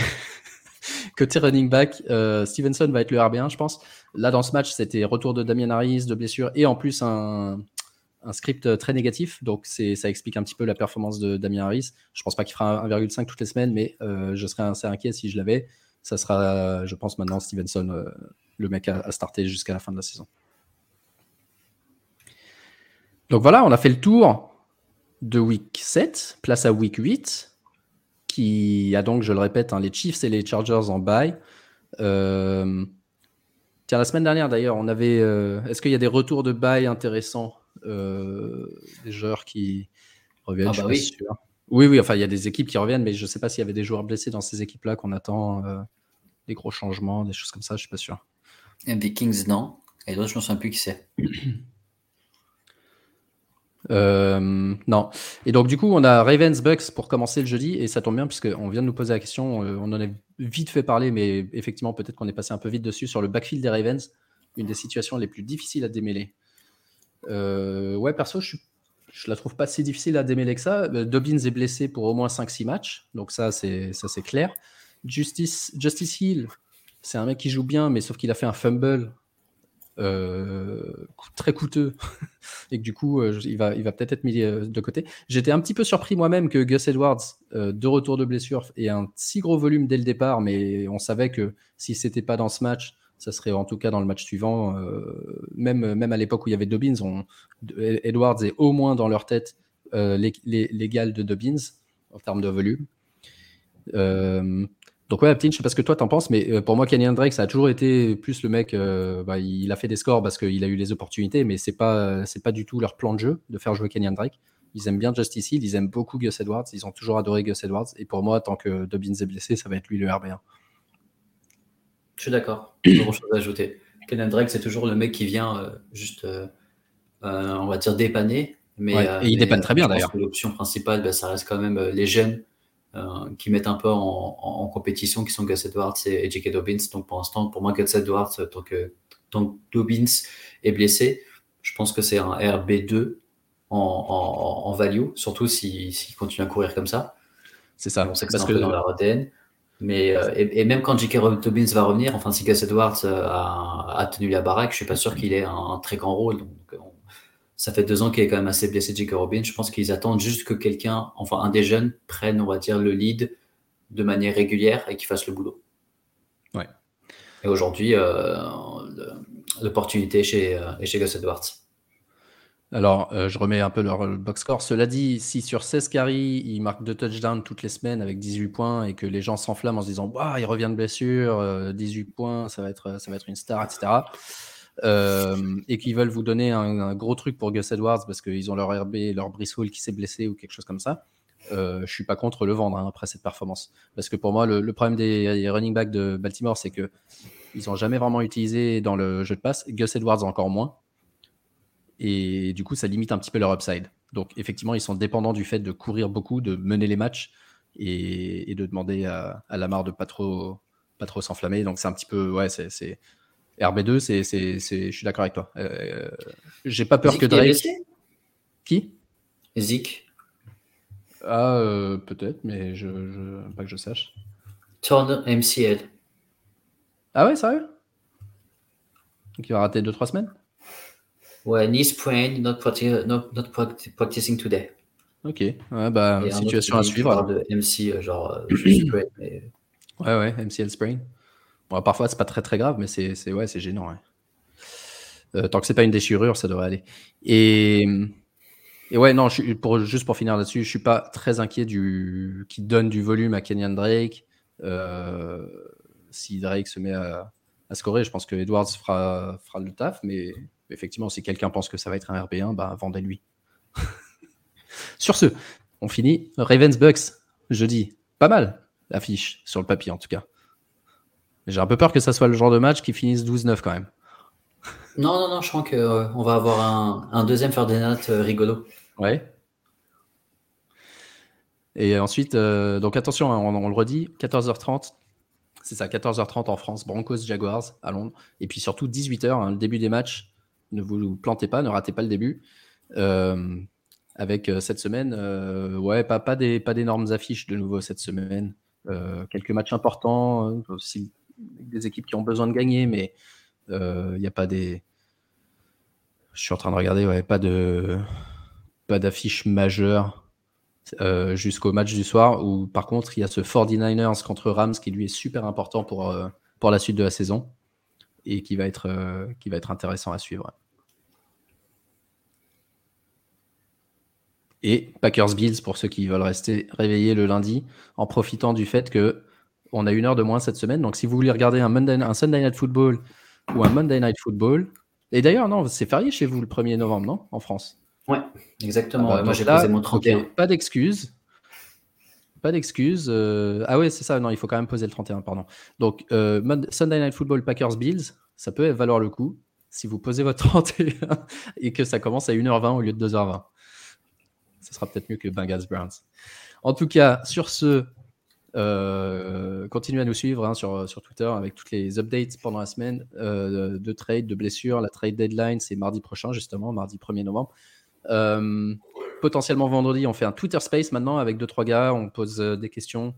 A: côté running back, Stevenson va être le RB1, je pense. Là, dans ce match, c'était retour de Damien Harris, de blessure, et en plus un, un script euh, très négatif, donc ça explique un petit peu la performance de Damien Harris. Je pense pas qu'il fera 1,5 toutes les semaines, mais euh, je serais assez inquiet si je l'avais. Ça sera, je pense, maintenant Stevenson, euh, le mec à, starter jusqu'à la fin de la saison. Donc voilà, on a fait le tour de week 7, place à week 8, qui a donc, je le répète, hein, les Chiefs et les Chargers en bye. tiens, la semaine dernière d'ailleurs, on avait. Est-ce qu'il y a des retours de bye intéressants des joueurs qui reviennent. Ah bah oui. oui. oui, enfin, il y a des équipes qui reviennent, mais je ne sais pas s'il y avait des joueurs blessés dans ces équipes-là qu'on attend euh, des gros changements, des choses comme ça, je ne suis pas sûr.
B: Et Vikings, non. Et d'autres, je ne me souviens plus qui c'est.
A: Euh, non. Et donc, du coup, on a Ravens Bucks pour commencer le jeudi, et ça tombe bien, puisqu'on vient de nous poser la question. on en a vite fait parler, mais effectivement, peut-être qu'on est passé un peu vite dessus sur le backfield des Ravens, une des situations les plus difficiles à démêler. Euh, ouais, perso, je, la trouve pas si difficile à démêler que ça. Euh, Dobbins est blessé pour au moins 5-6 matchs, donc ça, c'est ça c'est clair. Justice, Justice Hill, c'est un mec qui joue bien, mais sauf qu'il a fait un fumble euh, très coûteux et que du coup, il va, il va peut-être être mis de côté. J'étais un petit peu surpris moi-même que Gus Edwards, de retour de blessure, ait un si gros volume dès le départ, mais on savait que si c'était pas dans ce match, ça serait en tout cas dans le match suivant. Euh, même, à l'époque où il y avait Dobbins, Edwards est au moins dans leur tête euh, l'égal de Dobbins en termes de volume. Euh, donc ouais, Aptin, je sais pas ce que toi t'en penses, mais pour moi, Kenyan Drake, ça a toujours été plus le mec. Bah, il a fait des scores parce qu'il a eu les opportunités, mais c'est pas pas du tout leur plan de jeu de faire jouer Kenyan Drake. Ils aiment bien Justice Hill, ils aiment beaucoup Gus Edwards, ils ont toujours adoré Gus Edwards. Et pour moi, tant que Dobbins est blessé, ça va être lui le RB1.
B: Je suis d'accord. Pas grand chose à ajouter. Kenan Drake, c'est toujours le mec qui vient euh, juste, euh, euh, on va dire, dépanner. Mais,
A: et il dépanne très bien d'ailleurs.
B: L'option principale, bah, ça reste quand même les jeunes qui mettent un peu en, compétition, qui sont Gus Edwards et, J.K. Dobbins. Donc pour l'instant, pour moi, Gus Edwards, tant que, tant Dobbins est blessé, je pense que c'est un RB2 en, value, surtout s'il continue à courir comme ça.
A: C'est ça.
B: On sait que c'est un peu dans leur ADN. Mais, euh, et, même quand J.K. Dobbins va revenir, enfin, si Gus Edwards euh, a, tenu la baraque, je suis pas sûr qu'il ait un, très grand rôle. Donc, ça fait deux ans qu'il est quand même assez blessé, J.K. Robbins. Je pense qu'ils attendent juste que quelqu'un, enfin, un des jeunes, prenne, on va dire, le lead de manière régulière et qu'il fasse le boulot.
A: Ouais.
B: Et aujourd'hui, euh, l'opportunité chez, chez Gus Edwards.
A: Alors, euh, je remets un peu leur box score. Cela dit, si sur 16 carries, il marque deux touchdowns toutes les semaines avec 18 points et que les gens s'enflamment en se disant Waouh, il revient de blessure, 18 euh, points, ça va, être, ça va être une star, etc. Euh, et qu'ils veulent vous donner un, gros truc pour Gus Edwards parce qu'ils ont leur RB, leur Brissol qui s'est blessé ou quelque chose comme ça. je suis pas contre le vendre hein, après cette performance. Parce que pour moi, le, problème des running backs de Baltimore, c'est que ils n'ont jamais vraiment utilisé dans le jeu de passe. Gus Edwards encore moins. Et du coup, ça limite un petit peu leur upside. Donc, effectivement, ils sont dépendants du fait de courir beaucoup, de mener les matchs et, de demander à, à Lamar de pas trop, pas trop s'enflammer. Donc, c'est un petit peu, ouais, c'est RB2, c'est, je suis d'accord avec toi. Euh, j'ai pas peur que Drake.
B: Qui? Zik.
A: Ah, euh, peut-être, mais je, je, pas que je sache.
C: Turner MCL.
A: Ah ouais, sérieux? Donc il va rater 2-3 semaines?
C: Ouais, knee sprain, not, practi- not, not practi- practicing today.
A: Ok, ouais, bah,
C: Et
A: situation à suivre.
C: parle
A: alors.
C: de MC, euh, genre, euh, sprain, mais-
A: Ouais, ouais, MCL sprain. Bon, parfois, c'est pas très très grave, mais c'est ouais, c'est gênant. ouais. Euh, tant que c'est pas une déchirure, ça devrait aller. Et, et ouais, non, je pour, juste pour finir là-dessus, je suis pas très inquiet du qui donne du volume à Kenyan Drake. Euh, si Drake se met à, à scorer, je pense que Edwards fera, fera le taf, mais effectivement, si quelqu'un pense que ça va être un RB1, bah, vendez-lui. Sur ce, on finit. Ravens Bucks, jeudi. Pas mal, l'affiche, sur le papier en tout cas. J'ai un peu peur que ça soit le genre de match qui finisse 12-9 quand même.
C: Non, non, non, je crois qu'on va avoir un, un deuxième Ferdinand euh, rigolo.
A: Ouais. Et ensuite, euh, donc attention, hein, on, on le redit, 14h30, c'est ça, 14h30 en France, Broncos Jaguars à Londres. Et puis surtout 18h, le début des matchs. Ne vous plantez pas, ne ratez pas le début. Euh, avec euh, cette semaine, euh, ouais, pas, des pas d'énormes affiches de nouveau cette semaine. Quelques matchs importants, des équipes qui ont besoin de gagner, mais il n'y a pas des. Je suis en train de regarder, ouais, pas de pas d'affiche majeure jusqu'au match du soir. Où par contre, il y a ce 49ers contre Rams qui lui est super important pour, pour la suite de la saison et qui va être, qui va être intéressant à suivre. Et Packers Bills pour ceux qui veulent rester réveillés le lundi en profitant du fait que on a une heure de moins cette semaine. Donc si vous voulez regarder un, Monday, un Sunday Night Football ou un Monday Night Football, et d'ailleurs non, c'est férié chez vous le 1er novembre, non En France?
C: Ouais, exactement.
A: Ah bah,
C: Moi, j'ai posé mon
A: ok,
C: 31.
A: pas d'excuses. Pas d'excuses. euh, Ah ouais, c'est ça. Non, il faut quand même poser le 31, pardon. Donc, euh, Sunday Night Football Packers Bills, ça peut valoir le coup si vous posez votre 31 et que ça commence à 1h20 au lieu de 2h20. Ce sera peut-être mieux que Bengals Browns. En tout cas, sur ce, euh, continuez à nous suivre hein, sur, sur Twitter avec toutes les updates pendant la semaine euh, de trade, de blessures. La trade deadline, c'est mardi prochain, justement, mardi 1er novembre. Euh, potentiellement vendredi, on fait un Twitter Space maintenant avec 2-3 gars. On pose des questions,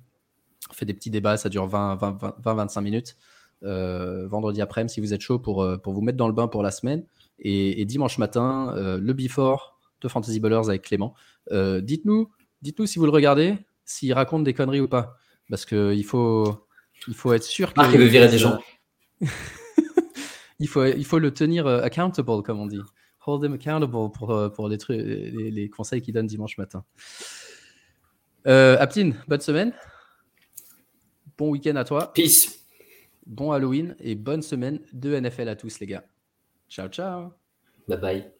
A: on fait des petits débats, ça dure 20-25 minutes. Vendredi après, si vous êtes chaud pour, pour vous mettre dans le bain pour la semaine. Et, et dimanche matin, le before de Fantasy Ballers avec Clément. Euh, dites-nous, dites-nous si vous le regardez, s'il raconte des conneries ou pas. Parce qu'il faut, il faut être sûr que.
C: Marc, il veut virer des gens.
A: il, faut, il faut le tenir euh, accountable, comme on dit. Hold him accountable pour, euh, pour les, trucs, les, les conseils qu'il donne dimanche matin. Euh, Aptine, bonne semaine. Bon week-end à toi.
C: Peace.
A: Bon Halloween et bonne semaine de NFL à tous, les gars. Ciao, ciao.
C: Bye bye.